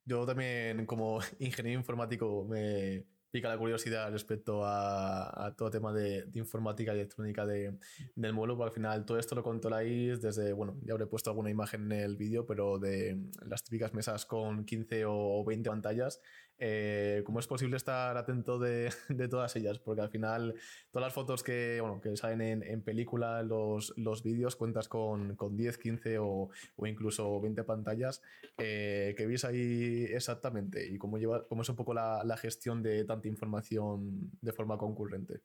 [SPEAKER 1] Yo también, como ingeniero informático, me, pica la curiosidad respecto a, a todo tema de, informática y electrónica de, del módulo, porque al final todo esto lo controláis desde, bueno, ya habré puesto alguna imagen en el vídeo, pero de las típicas mesas con 15 o 20 pantallas, eh, ¿cómo es posible estar atento de, todas ellas? Porque al final todas las fotos que, que salen en, película, los, vídeos, cuentas con, con 10, 15 o, incluso 20 pantallas, eh, ¿qué veis ahí exactamente? ¿Y cómo, es un poco la, gestión de tanto información de forma concurrente.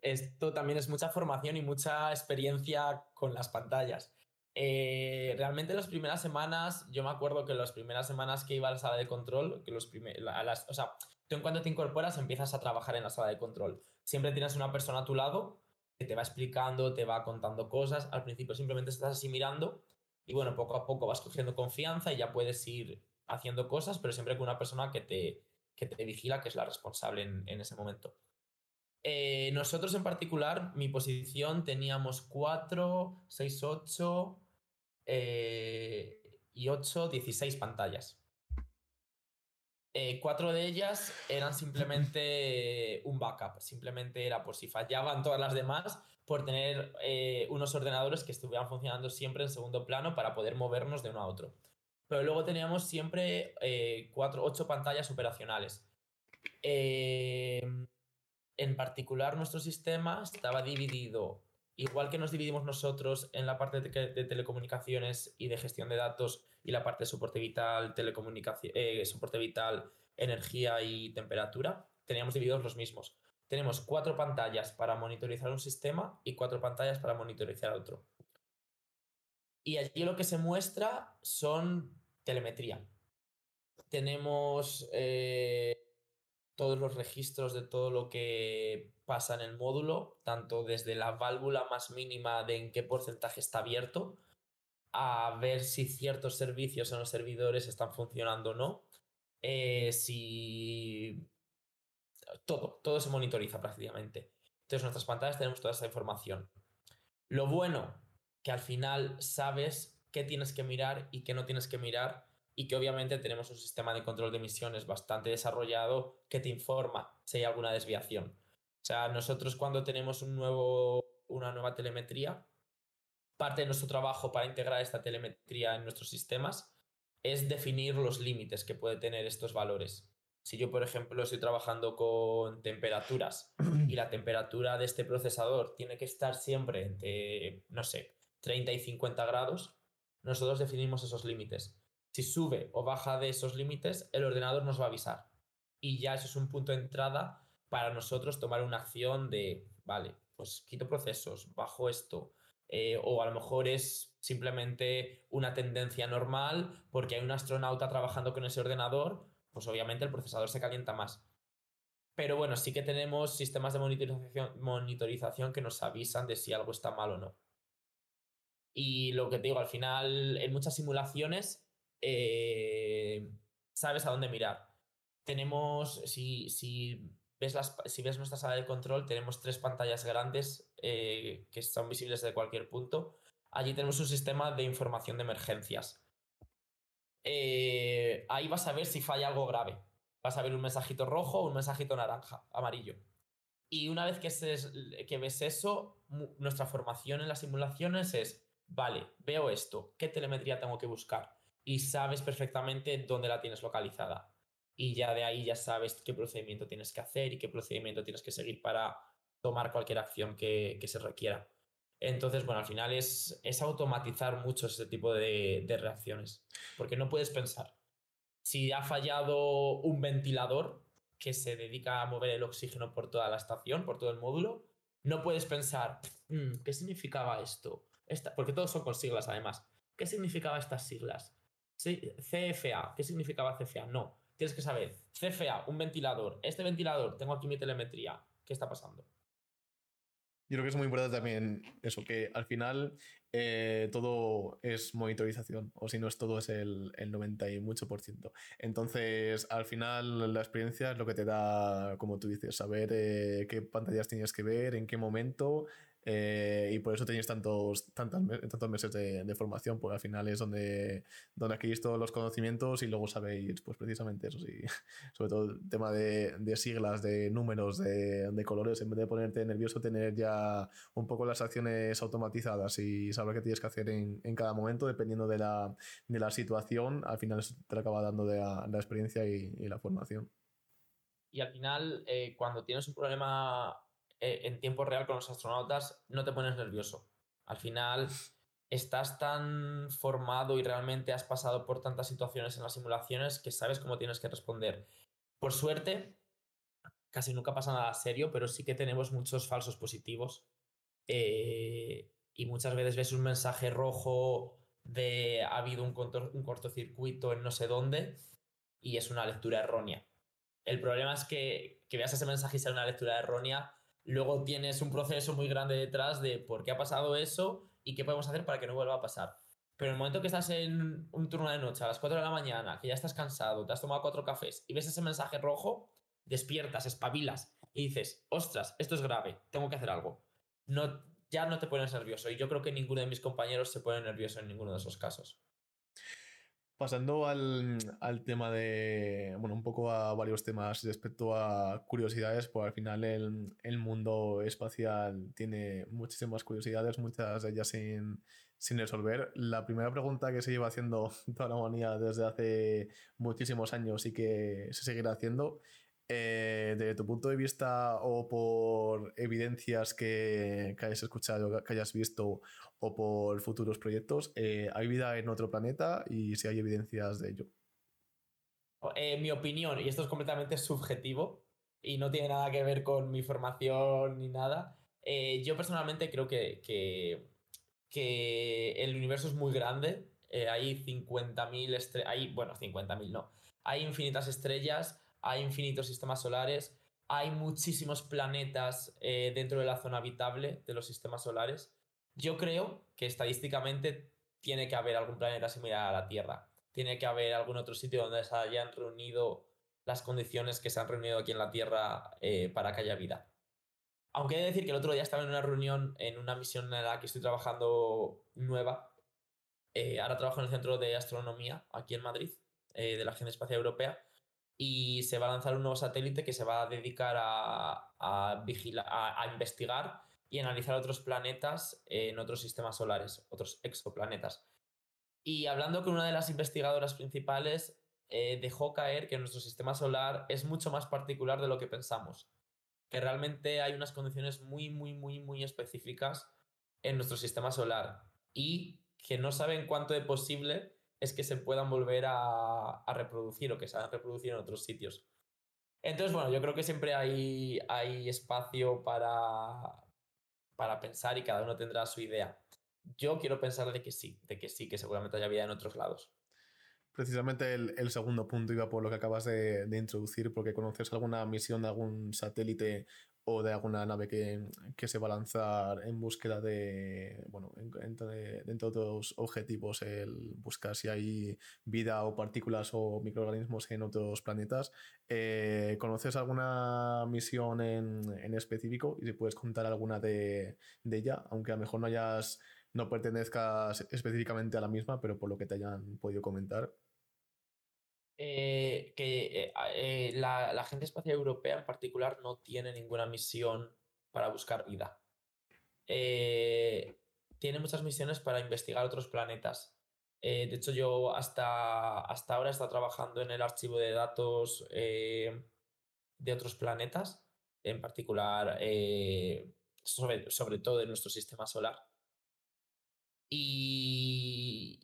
[SPEAKER 2] Esto también es mucha formación y mucha experiencia con las pantallas. Eh, realmente las primeras semanas, yo me acuerdo que las primeras semanas que iba a la sala de control, que los las, o sea, tú en cuanto te incorporas empiezas a trabajar en la sala de control. Siempre tienes una persona a tu lado que te va explicando, te va contando cosas. Al principio simplemente estás así mirando y bueno, poco a poco vas cogiendo confianza y ya puedes ir haciendo cosas, pero siempre con una persona que te, que te vigila, que es la responsable en, en ese momento. Eh, nosotros en particular, mi posición teníamos 4, 6, 8 eh, y 8, 16 pantallas. Eh, cuatro de ellas eran simplemente un backup, simplemente era por si fallaban todas las demás, por tener eh, unos ordenadores que estuvieran funcionando siempre en segundo plano para poder movernos de uno a otro pero luego teníamos siempre eh, cuatro, ocho pantallas operacionales. Eh, en particular, nuestro sistema estaba dividido, igual que nos dividimos nosotros en la parte de, telecomunicaciones y de gestión de datos y la parte de soporte vital, telecomunicación, eh, soporte vital, energía y temperatura, teníamos divididos los mismos. Tenemos cuatro pantallas para monitorizar un sistema y cuatro pantallas para monitorizar otro. Y allí lo que se muestra son telemetría. Tenemos eh, todos los registros de todo lo que pasa en el módulo, tanto desde la válvula más mínima de en qué porcentaje está abierto, a ver si ciertos servicios en los servidores están funcionando o no. Eh, si todo, todo se monitoriza prácticamente. Entonces, en nuestras pantallas tenemos toda esa información. Lo bueno que al final sabes qué tienes que mirar y qué no tienes que mirar y que obviamente tenemos un sistema de control de emisiones bastante desarrollado que te informa si hay alguna desviación. O sea, nosotros cuando tenemos un nuevo una nueva telemetría. Parte de nuestro trabajo para integrar esta telemetría en nuestros sistemas es definir los límites que puede tener estos valores. Si yo, por ejemplo, estoy trabajando con temperaturas y la temperatura de este procesador tiene que estar siempre entre, no sé, 30 y 50 grados, nosotros definimos esos límites. Si sube o baja de esos límites, el ordenador nos va a avisar. Y ya eso es un punto de entrada para nosotros tomar una acción de, vale, pues quito procesos, bajo esto. Eh, o a lo mejor es simplemente una tendencia normal porque hay un astronauta trabajando con ese ordenador pues obviamente el procesador se calienta más. Pero bueno, sí que tenemos sistemas de monitorización, monitorización que nos avisan de si algo está mal o no. Y lo que te digo, al final, en muchas simulaciones, eh, sabes a dónde mirar. Tenemos, si, ves nuestra sala de control, tenemos tres pantallas grandes eh, que son visibles de cualquier punto. Allí tenemos un sistema de información de emergencias. Eh, ahí vas a ver si falla algo grave. Vas a ver un mensajito rojo o un mensajito naranja, amarillo. Y una vez que ves eso, nuestra formación en las simulaciones es, vale, veo esto, ¿qué telemetría tengo que buscar? Y sabes perfectamente dónde la tienes localizada. Y ya de ahí ya sabes qué procedimiento tienes que hacer y qué procedimiento tienes que seguir para tomar cualquier acción que se requiera. Entonces, bueno, al final es, es automatizar mucho ese tipo de, reacciones, porque no puedes pensar. Si ha fallado un ventilador que se dedica a mover el oxígeno por toda la estación, por todo el módulo, no puedes pensar, mm, ¿qué significaba esto? Esta, porque todos son con siglas además. ¿Qué significaba estas siglas? CFA, ¿qué significaba CFA? No, tienes que saber, CFA, un ventilador, este ventilador, tengo aquí mi telemetría, ¿qué está pasando?
[SPEAKER 1] Yo creo que es muy importante también eso, que al final eh, todo es monitorización, o si no es todo, es el, el 90 y mucho por ciento. Entonces, al final, la experiencia es lo que te da, como tú dices, saber eh, qué pantallas tienes que ver, en qué momento, eh, y por eso tenéis tantos, tantos, tantos meses de, formación, porque al final es donde, donde adquirís todos los conocimientos y luego sabéis, pues precisamente eso sí, sobre todo el tema de, de siglas, de números, de, de, colores, en vez de ponerte nervioso, tener ya un poco las acciones automatizadas y saber qué tienes que hacer en, en cada momento, dependiendo de la, de la, situación, al final eso te acaba dando de la, experiencia y, la formación.
[SPEAKER 2] Y al final, eh, cuando tienes un problema en tiempo real con los astronautas, no te pones nervioso. Al final estás tan formado y realmente has pasado por tantas situaciones en las simulaciones que sabes cómo tienes que responder. Por suerte, casi nunca pasa nada serio, pero sí que tenemos muchos falsos positivos. Eh, y muchas veces ves un mensaje rojo de ha habido un, un cortocircuito en no sé dónde y es una lectura errónea. El problema es que, que veas ese mensaje y sea una lectura errónea luego tienes un proceso muy grande detrás de por qué ha pasado eso y qué podemos hacer para que no vuelva a pasar. Pero en el momento que estás en un turno de noche a las 4 de la mañana, que ya estás cansado, te has tomado cuatro cafés y ves ese mensaje rojo, despiertas, espabilas y dices, ostras, esto es grave, tengo que hacer algo. No, ya no te pones nervioso y yo creo que ninguno de mis compañeros se pone nervioso en ninguno de esos casos.
[SPEAKER 1] Pasando al, al, tema de, bueno, un poco a varios temas respecto a curiosidades, pues al final el, el, mundo espacial tiene muchísimas curiosidades, muchas de ellas sin, sin resolver. La primera pregunta que se lleva haciendo toda la humanidad desde hace muchísimos años y que se seguirá haciendo eh, desde tu punto de vista o por evidencias que, hayas escuchado, que hayas visto o por futuros proyectos, eh, ¿hay vida en otro planeta y si hay evidencias de ello?
[SPEAKER 2] En mi opinión, y esto es completamente subjetivo y no tiene nada que ver con mi formación ni nada, eh, yo personalmente creo que, que, que, el universo es muy grande, hay 50.000 estrellas, bueno, 50.000 no, hay infinitas estrellas hay infinitos sistemas solares, hay muchísimos planetas eh, dentro de la zona habitable de los sistemas solares. Yo creo que estadísticamente tiene que haber algún planeta similar a la Tierra. Tiene que haber algún otro sitio donde se hayan reunido las condiciones que se han reunido aquí en la Tierra eh, para que haya vida. Aunque he de decir que el otro día estaba en una reunión, en una misión en la que estoy trabajando nueva. Eh, ahora trabajo en el Centro de Astronomía, aquí en Madrid, de la Agencia Espacial Europea y se va a lanzar un nuevo satélite que se va a dedicar a, a, a, investigar y analizar otros planetas en otros sistemas solares, otros exoplanetas. Y hablando con una de las investigadoras principales, eh, dejó caer que nuestro sistema solar es mucho más particular de lo que pensamos, que realmente hay unas condiciones muy, muy, muy, muy específicas en nuestro sistema solar y que no saben cuánto de posible es que se puedan volver a, reproducir o que se hagan reproducir en otros sitios. Entonces, bueno, yo creo que siempre hay, hay espacio para, para pensar y cada uno tendrá su idea. Yo quiero pensar de que sí, de que sí, que seguramente haya vida en otros lados.
[SPEAKER 1] Precisamente el, segundo punto iba por lo que acabas de, introducir, porque conoces alguna misión de algún satélite o de alguna nave que, se va a lanzar en búsqueda de, bueno, dentro de, los objetivos, el buscar si hay vida o partículas o microorganismos en otros planetas. Eh, ¿Conoces alguna misión en, específico? Y si puedes contar alguna de, de ella, aunque a lo mejor no hayas no pertenezcas específicamente a la misma, pero por lo que te hayan podido comentar.
[SPEAKER 2] Eh, que eh, eh, la, Agencia Espacial Europea en particular no tiene ninguna misión para buscar vida. tiene muchas misiones para investigar otros planetas. de hecho, yo hasta, hasta ahora he estado trabajando en el archivo de datos de otros planetas, en particular sobre, sobre todo de nuestro sistema solar. Y,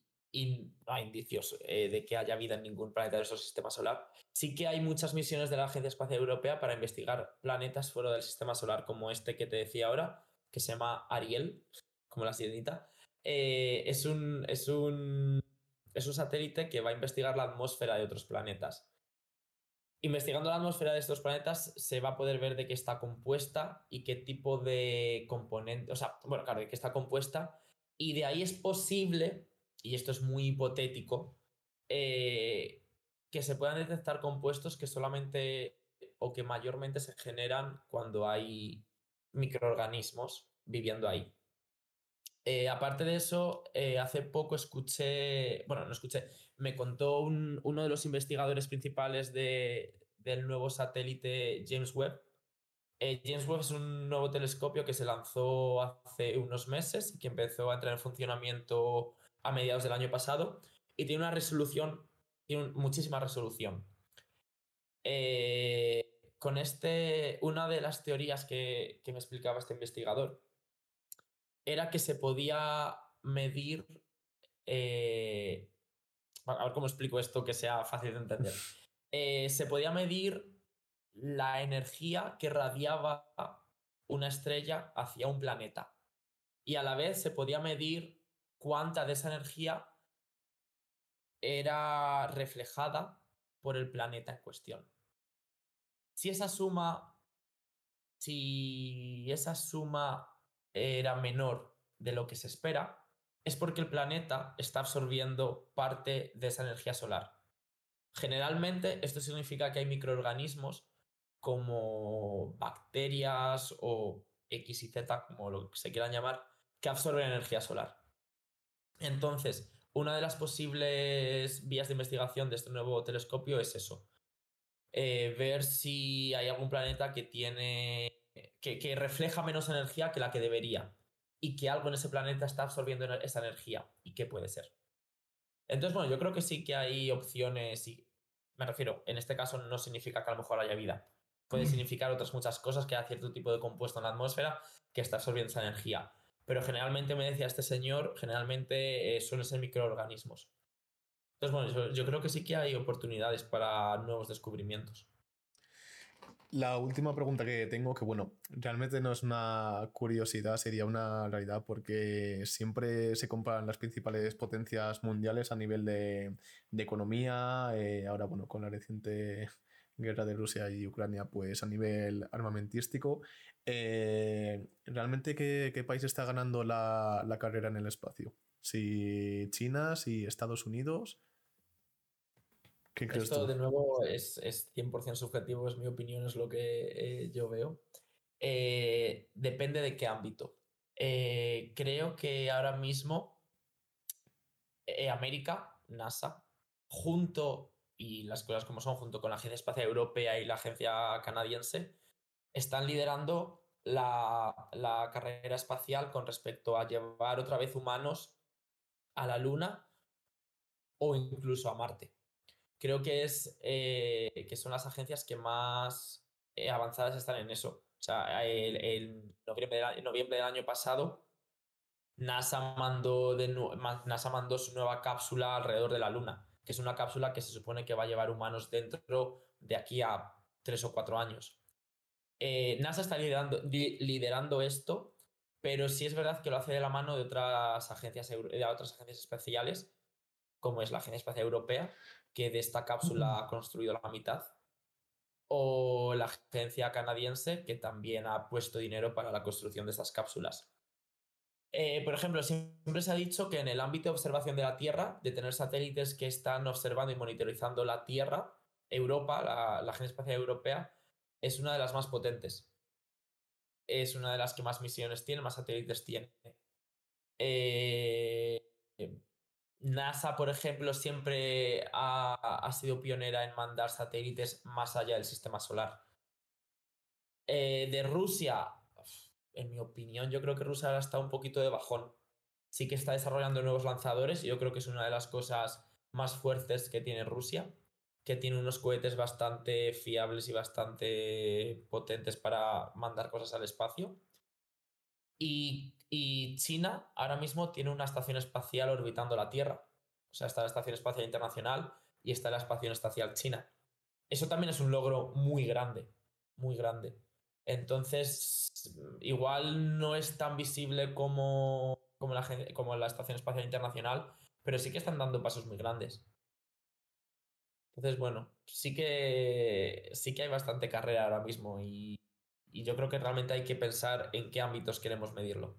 [SPEAKER 2] hay indicios eh, de que haya vida en ningún planeta de nuestro sistema solar. Sí que hay muchas misiones de la Agencia Espacial Europea para investigar planetas fuera del sistema solar, como este que te decía ahora, que se llama Ariel, como la sirenita. Eh, es, un, es, un, es un satélite que va a investigar la atmósfera de otros planetas. Investigando la atmósfera de estos planetas se va a poder ver de qué está compuesta y qué tipo de componente, o sea, bueno, claro, de qué está compuesta. Y de ahí es posible y esto es muy hipotético, eh, que se puedan detectar compuestos que solamente o que mayormente se generan cuando hay microorganismos viviendo ahí. Eh, aparte de eso, eh, hace poco escuché, bueno, no escuché, me contó uno de los investigadores principales de, del nuevo satélite James Webb. James Webb es un nuevo telescopio que se lanzó hace unos meses y que empezó a entrar en funcionamiento a mediados del año pasado y tiene una resolución, tiene muchísima resolución. Eh, con este, una de las teorías que, me explicaba este investigador era que se podía medir, eh, a ver cómo explico esto que sea fácil de entender. Eh, se podía medir la energía que radiaba una estrella hacia un planeta. Y a la vez se podía medir cuánta de esa energía era reflejada por el planeta en cuestión. Si esa suma, si esa suma era menor de lo que se espera, es porque el planeta está absorbiendo parte de esa energía solar. Generalmente esto significa que hay microorganismos como bacterias o X y Z, como lo que se quieran llamar, que absorben energía solar. Entonces, una de las posibles vías de investigación de este nuevo telescopio es eso. Eh, ver si hay algún planeta que tiene. Que, refleja menos energía que la que debería. Y que algo en ese planeta está absorbiendo esa energía. ¿Y qué puede ser? Entonces, bueno, yo creo que sí que hay opciones. Y me refiero, en este caso no significa que a lo mejor haya vida. Puede significar otras muchas cosas, que haya cierto tipo de compuesto en la atmósfera que está absorbiendo esa energía pero generalmente me decía este señor, generalmente eh, suelen ser microorganismos. Entonces, bueno, yo, creo que sí que hay oportunidades para nuevos descubrimientos.
[SPEAKER 1] La última pregunta que tengo, que bueno, realmente no es una curiosidad, sería una realidad, porque siempre se comparan las principales potencias mundiales a nivel de, economía. Eh, ahora, bueno, con la reciente guerra de Rusia y Ucrania, pues a nivel armamentístico. Eh, ¿Realmente qué, país está ganando la, carrera en el espacio? Si China, si Estados Unidos.
[SPEAKER 2] ¿Qué crees Esto, de nuevo, es, es 100% subjetivo, es mi opinión, es lo que eh, yo veo. Eh, depende de qué ámbito. creo que ahora mismo América, NASA, junto, y las cosas como son, junto con la Agencia Espacial Europea y la Agencia Canadiense, están liderando la, carrera espacial con respecto a llevar otra vez humanos a la Luna o incluso a Marte. Creo que, es, eh, que son las agencias que más eh, avanzadas están en eso. O sea, el, noviembre, del, noviembre, del, año pasado, NASA mandó, de, NASA mandó su nueva cápsula alrededor de la Luna, que es una cápsula que se supone que va a llevar humanos dentro de aquí a tres o cuatro años. Eh, NASA está liderando, liderando esto, pero sí es verdad que lo hace de la mano de otras agencias, de otras agencias especiales, como es la Agencia Espacial Europea, que de esta cápsula ha construido la mitad, o la agencia canadiense, que también ha puesto dinero para la construcción de estas cápsulas. Eh, por ejemplo, siempre se ha dicho que en el ámbito de observación de la Tierra, de tener satélites que están observando y monitorizando la Tierra, Europa, la, Agencia Espacial Europea, es una de las más potentes. Es una de las que más misiones tiene, más satélites tiene. Eh, NASA, por ejemplo, siempre ha, sido pionera en mandar satélites más allá del sistema solar. Eh, de Rusia, en mi opinión, yo creo que Rusia ahora está un poquito de bajón. Sí que está desarrollando nuevos lanzadores y yo creo que es una de las cosas más fuertes que tiene Rusia que tiene unos cohetes bastante fiables y bastante potentes para mandar cosas al espacio. Y, China ahora mismo tiene una estación espacial orbitando la Tierra. O sea, está la Estación Espacial Internacional y está la Estación Espacial China. Eso también es un logro muy grande, muy grande. Entonces, igual no es tan visible como, como, la, como la Estación Espacial Internacional, pero sí que están dando pasos muy grandes. Entonces, bueno, sí que, sí que hay bastante carrera ahora mismo y, yo creo que realmente hay que pensar en qué ámbitos queremos medirlo.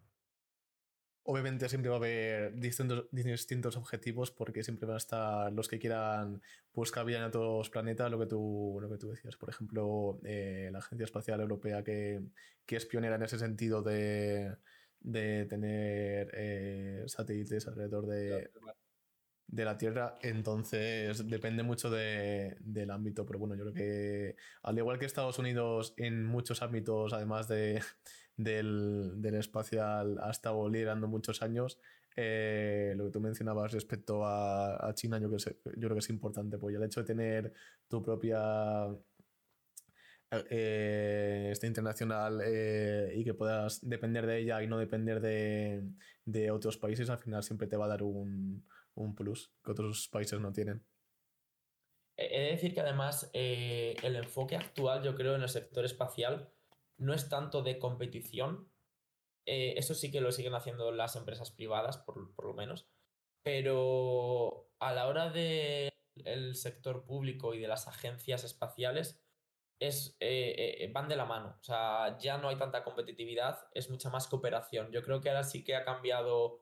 [SPEAKER 1] Obviamente siempre va a haber distintos, distintos objetivos porque siempre van a estar los que quieran buscar vida en otros planetas, lo que tú, lo que tú decías. Por ejemplo, eh, la Agencia Espacial Europea que, es pionera en ese sentido de, tener eh, satélites alrededor de, de la Tierra, entonces depende mucho del ámbito, pero bueno, yo creo que al igual que Estados Unidos en muchos ámbitos, además de, del, del espacial, ha estado liderando muchos años, eh, lo que tú mencionabas respecto a, China, yo, creo que es importante, pues el hecho de tener tu propia eh, este internacional eh, y que puedas depender de ella y no depender de, de otros países, al final siempre te va a dar un, un plus que otros países no tienen.
[SPEAKER 2] He de decir que además el enfoque actual, yo creo, en el sector espacial no es tanto de competición. Eh, eso sí que lo siguen haciendo las empresas privadas, por, lo menos. Pero a la hora del sector público y de las agencias espaciales, es, eh, van de la mano. O sea, ya no hay tanta competitividad, es mucha más cooperación. Yo creo que ahora sí que ha cambiado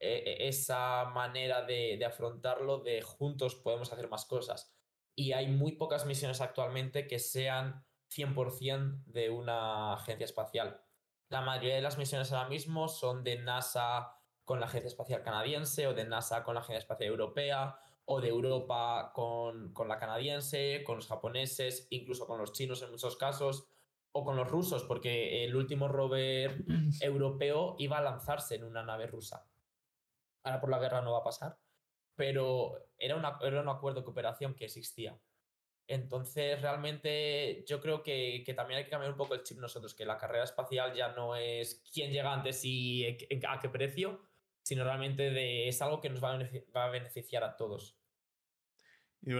[SPEAKER 2] eh, esa manera de, afrontarlo de juntos podemos hacer más cosas. Y hay muy pocas misiones actualmente que sean 100% de una agencia espacial. La mayoría de las misiones ahora mismo son de NASA con la Agencia Espacial Canadiense o de NASA con la Agencia Espacial Europea o de Europa con, con la canadiense, con los japoneses, incluso con los chinos en muchos casos, o con los rusos, porque el último rover europeo iba a lanzarse en una nave rusa ahora por la guerra no va a pasar, pero era, una, era un acuerdo de cooperación que existía. Entonces, realmente yo creo que, también hay que cambiar un poco el chip nosotros, que la carrera espacial ya no es quién llega antes y a qué precio, sino realmente de, es algo que nos va a beneficiar a todos.
[SPEAKER 1] Y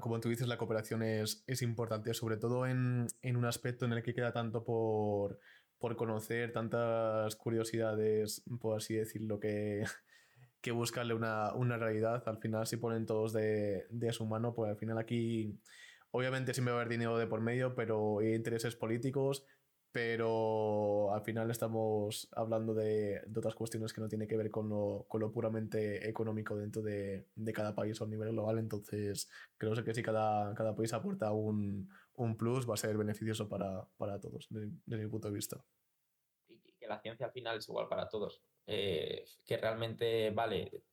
[SPEAKER 1] como tú dices, la cooperación es, es importante, sobre todo en, en, un aspecto en el que queda tanto por, por conocer, tantas curiosidades, por así decirlo, que, que buscarle una, una, realidad. Al final, si ponen todos de, de, su mano, pues al final aquí, obviamente siempre va a haber dinero de por medio, pero hay intereses políticos, pero al final estamos hablando de, de otras cuestiones que no tienen que ver con lo, con lo puramente económico dentro de, de, cada país a un nivel global. Entonces, creo que si cada, cada país aporta un, un, plus, va a ser beneficioso para, para todos, desde, mi punto de vista.
[SPEAKER 2] Y que la ciencia al final es igual para todos eh, que realmente, vale,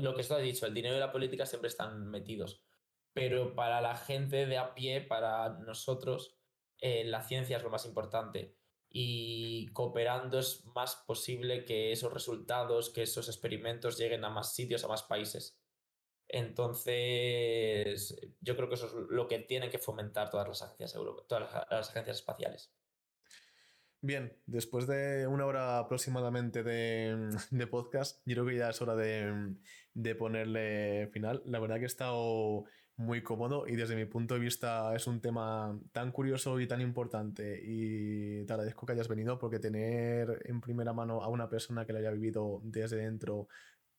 [SPEAKER 2] lo que esto ha dicho, el dinero y la política siempre están metidos, pero para la gente de a pie, para nosotros, eh, la ciencia es lo más importante. y cooperando es más posible que esos resultados, que esos experimentos lleguen a más sitios, a más países. Entonces, yo creo que eso es lo que tienen que fomentar todas las agencias, todas las agencias espaciales.
[SPEAKER 1] Bien, después de una hora aproximadamente de, de, podcast, yo creo que ya es hora de, de ponerle final. La verdad que he estado muy cómodo y desde mi punto de vista es un tema tan curioso y tan importante y te agradezco que hayas venido porque tener en primera mano a una persona que lo haya vivido desde dentro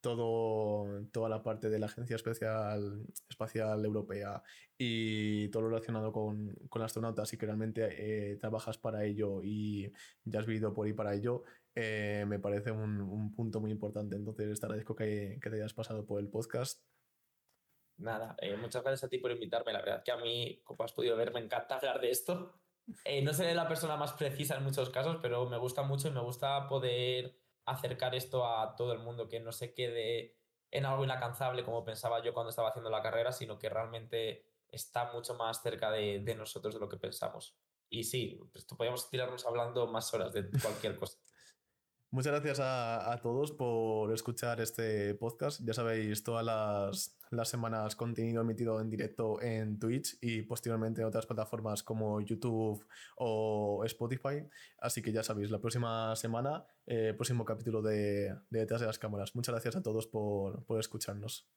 [SPEAKER 1] todo, toda la parte de la Agencia Espacial, Espacial Europea y todo lo relacionado con, con astronautas y que realmente eh, trabajas para ello y ya has vivido por ahí para ello, eh, me parece un, un, punto muy importante. Entonces te agradezco que te hayas pasado por el podcast
[SPEAKER 2] Nada, eh, muchas gracias a ti por invitarme. La verdad que a mí, como has podido ver, me encanta hablar de esto. Eh, no seré la persona más precisa en muchos casos, pero me gusta mucho y me gusta poder acercar esto a todo el mundo, que no se quede en algo inalcanzable como pensaba yo cuando estaba haciendo la carrera, sino que realmente está mucho más cerca de, de nosotros de lo que pensamos. Y sí, pues podríamos tirarnos hablando más horas de cualquier cosa.
[SPEAKER 1] Muchas gracias a, todos por escuchar este podcast. Ya sabéis, todas las, las, semanas contenido emitido en directo en Twitch y posteriormente en otras plataformas como YouTube o Spotify. Así que ya sabéis, la próxima semana, eh, próximo capítulo de, de Detrás de las Cámaras. Muchas gracias a todos por, por escucharnos.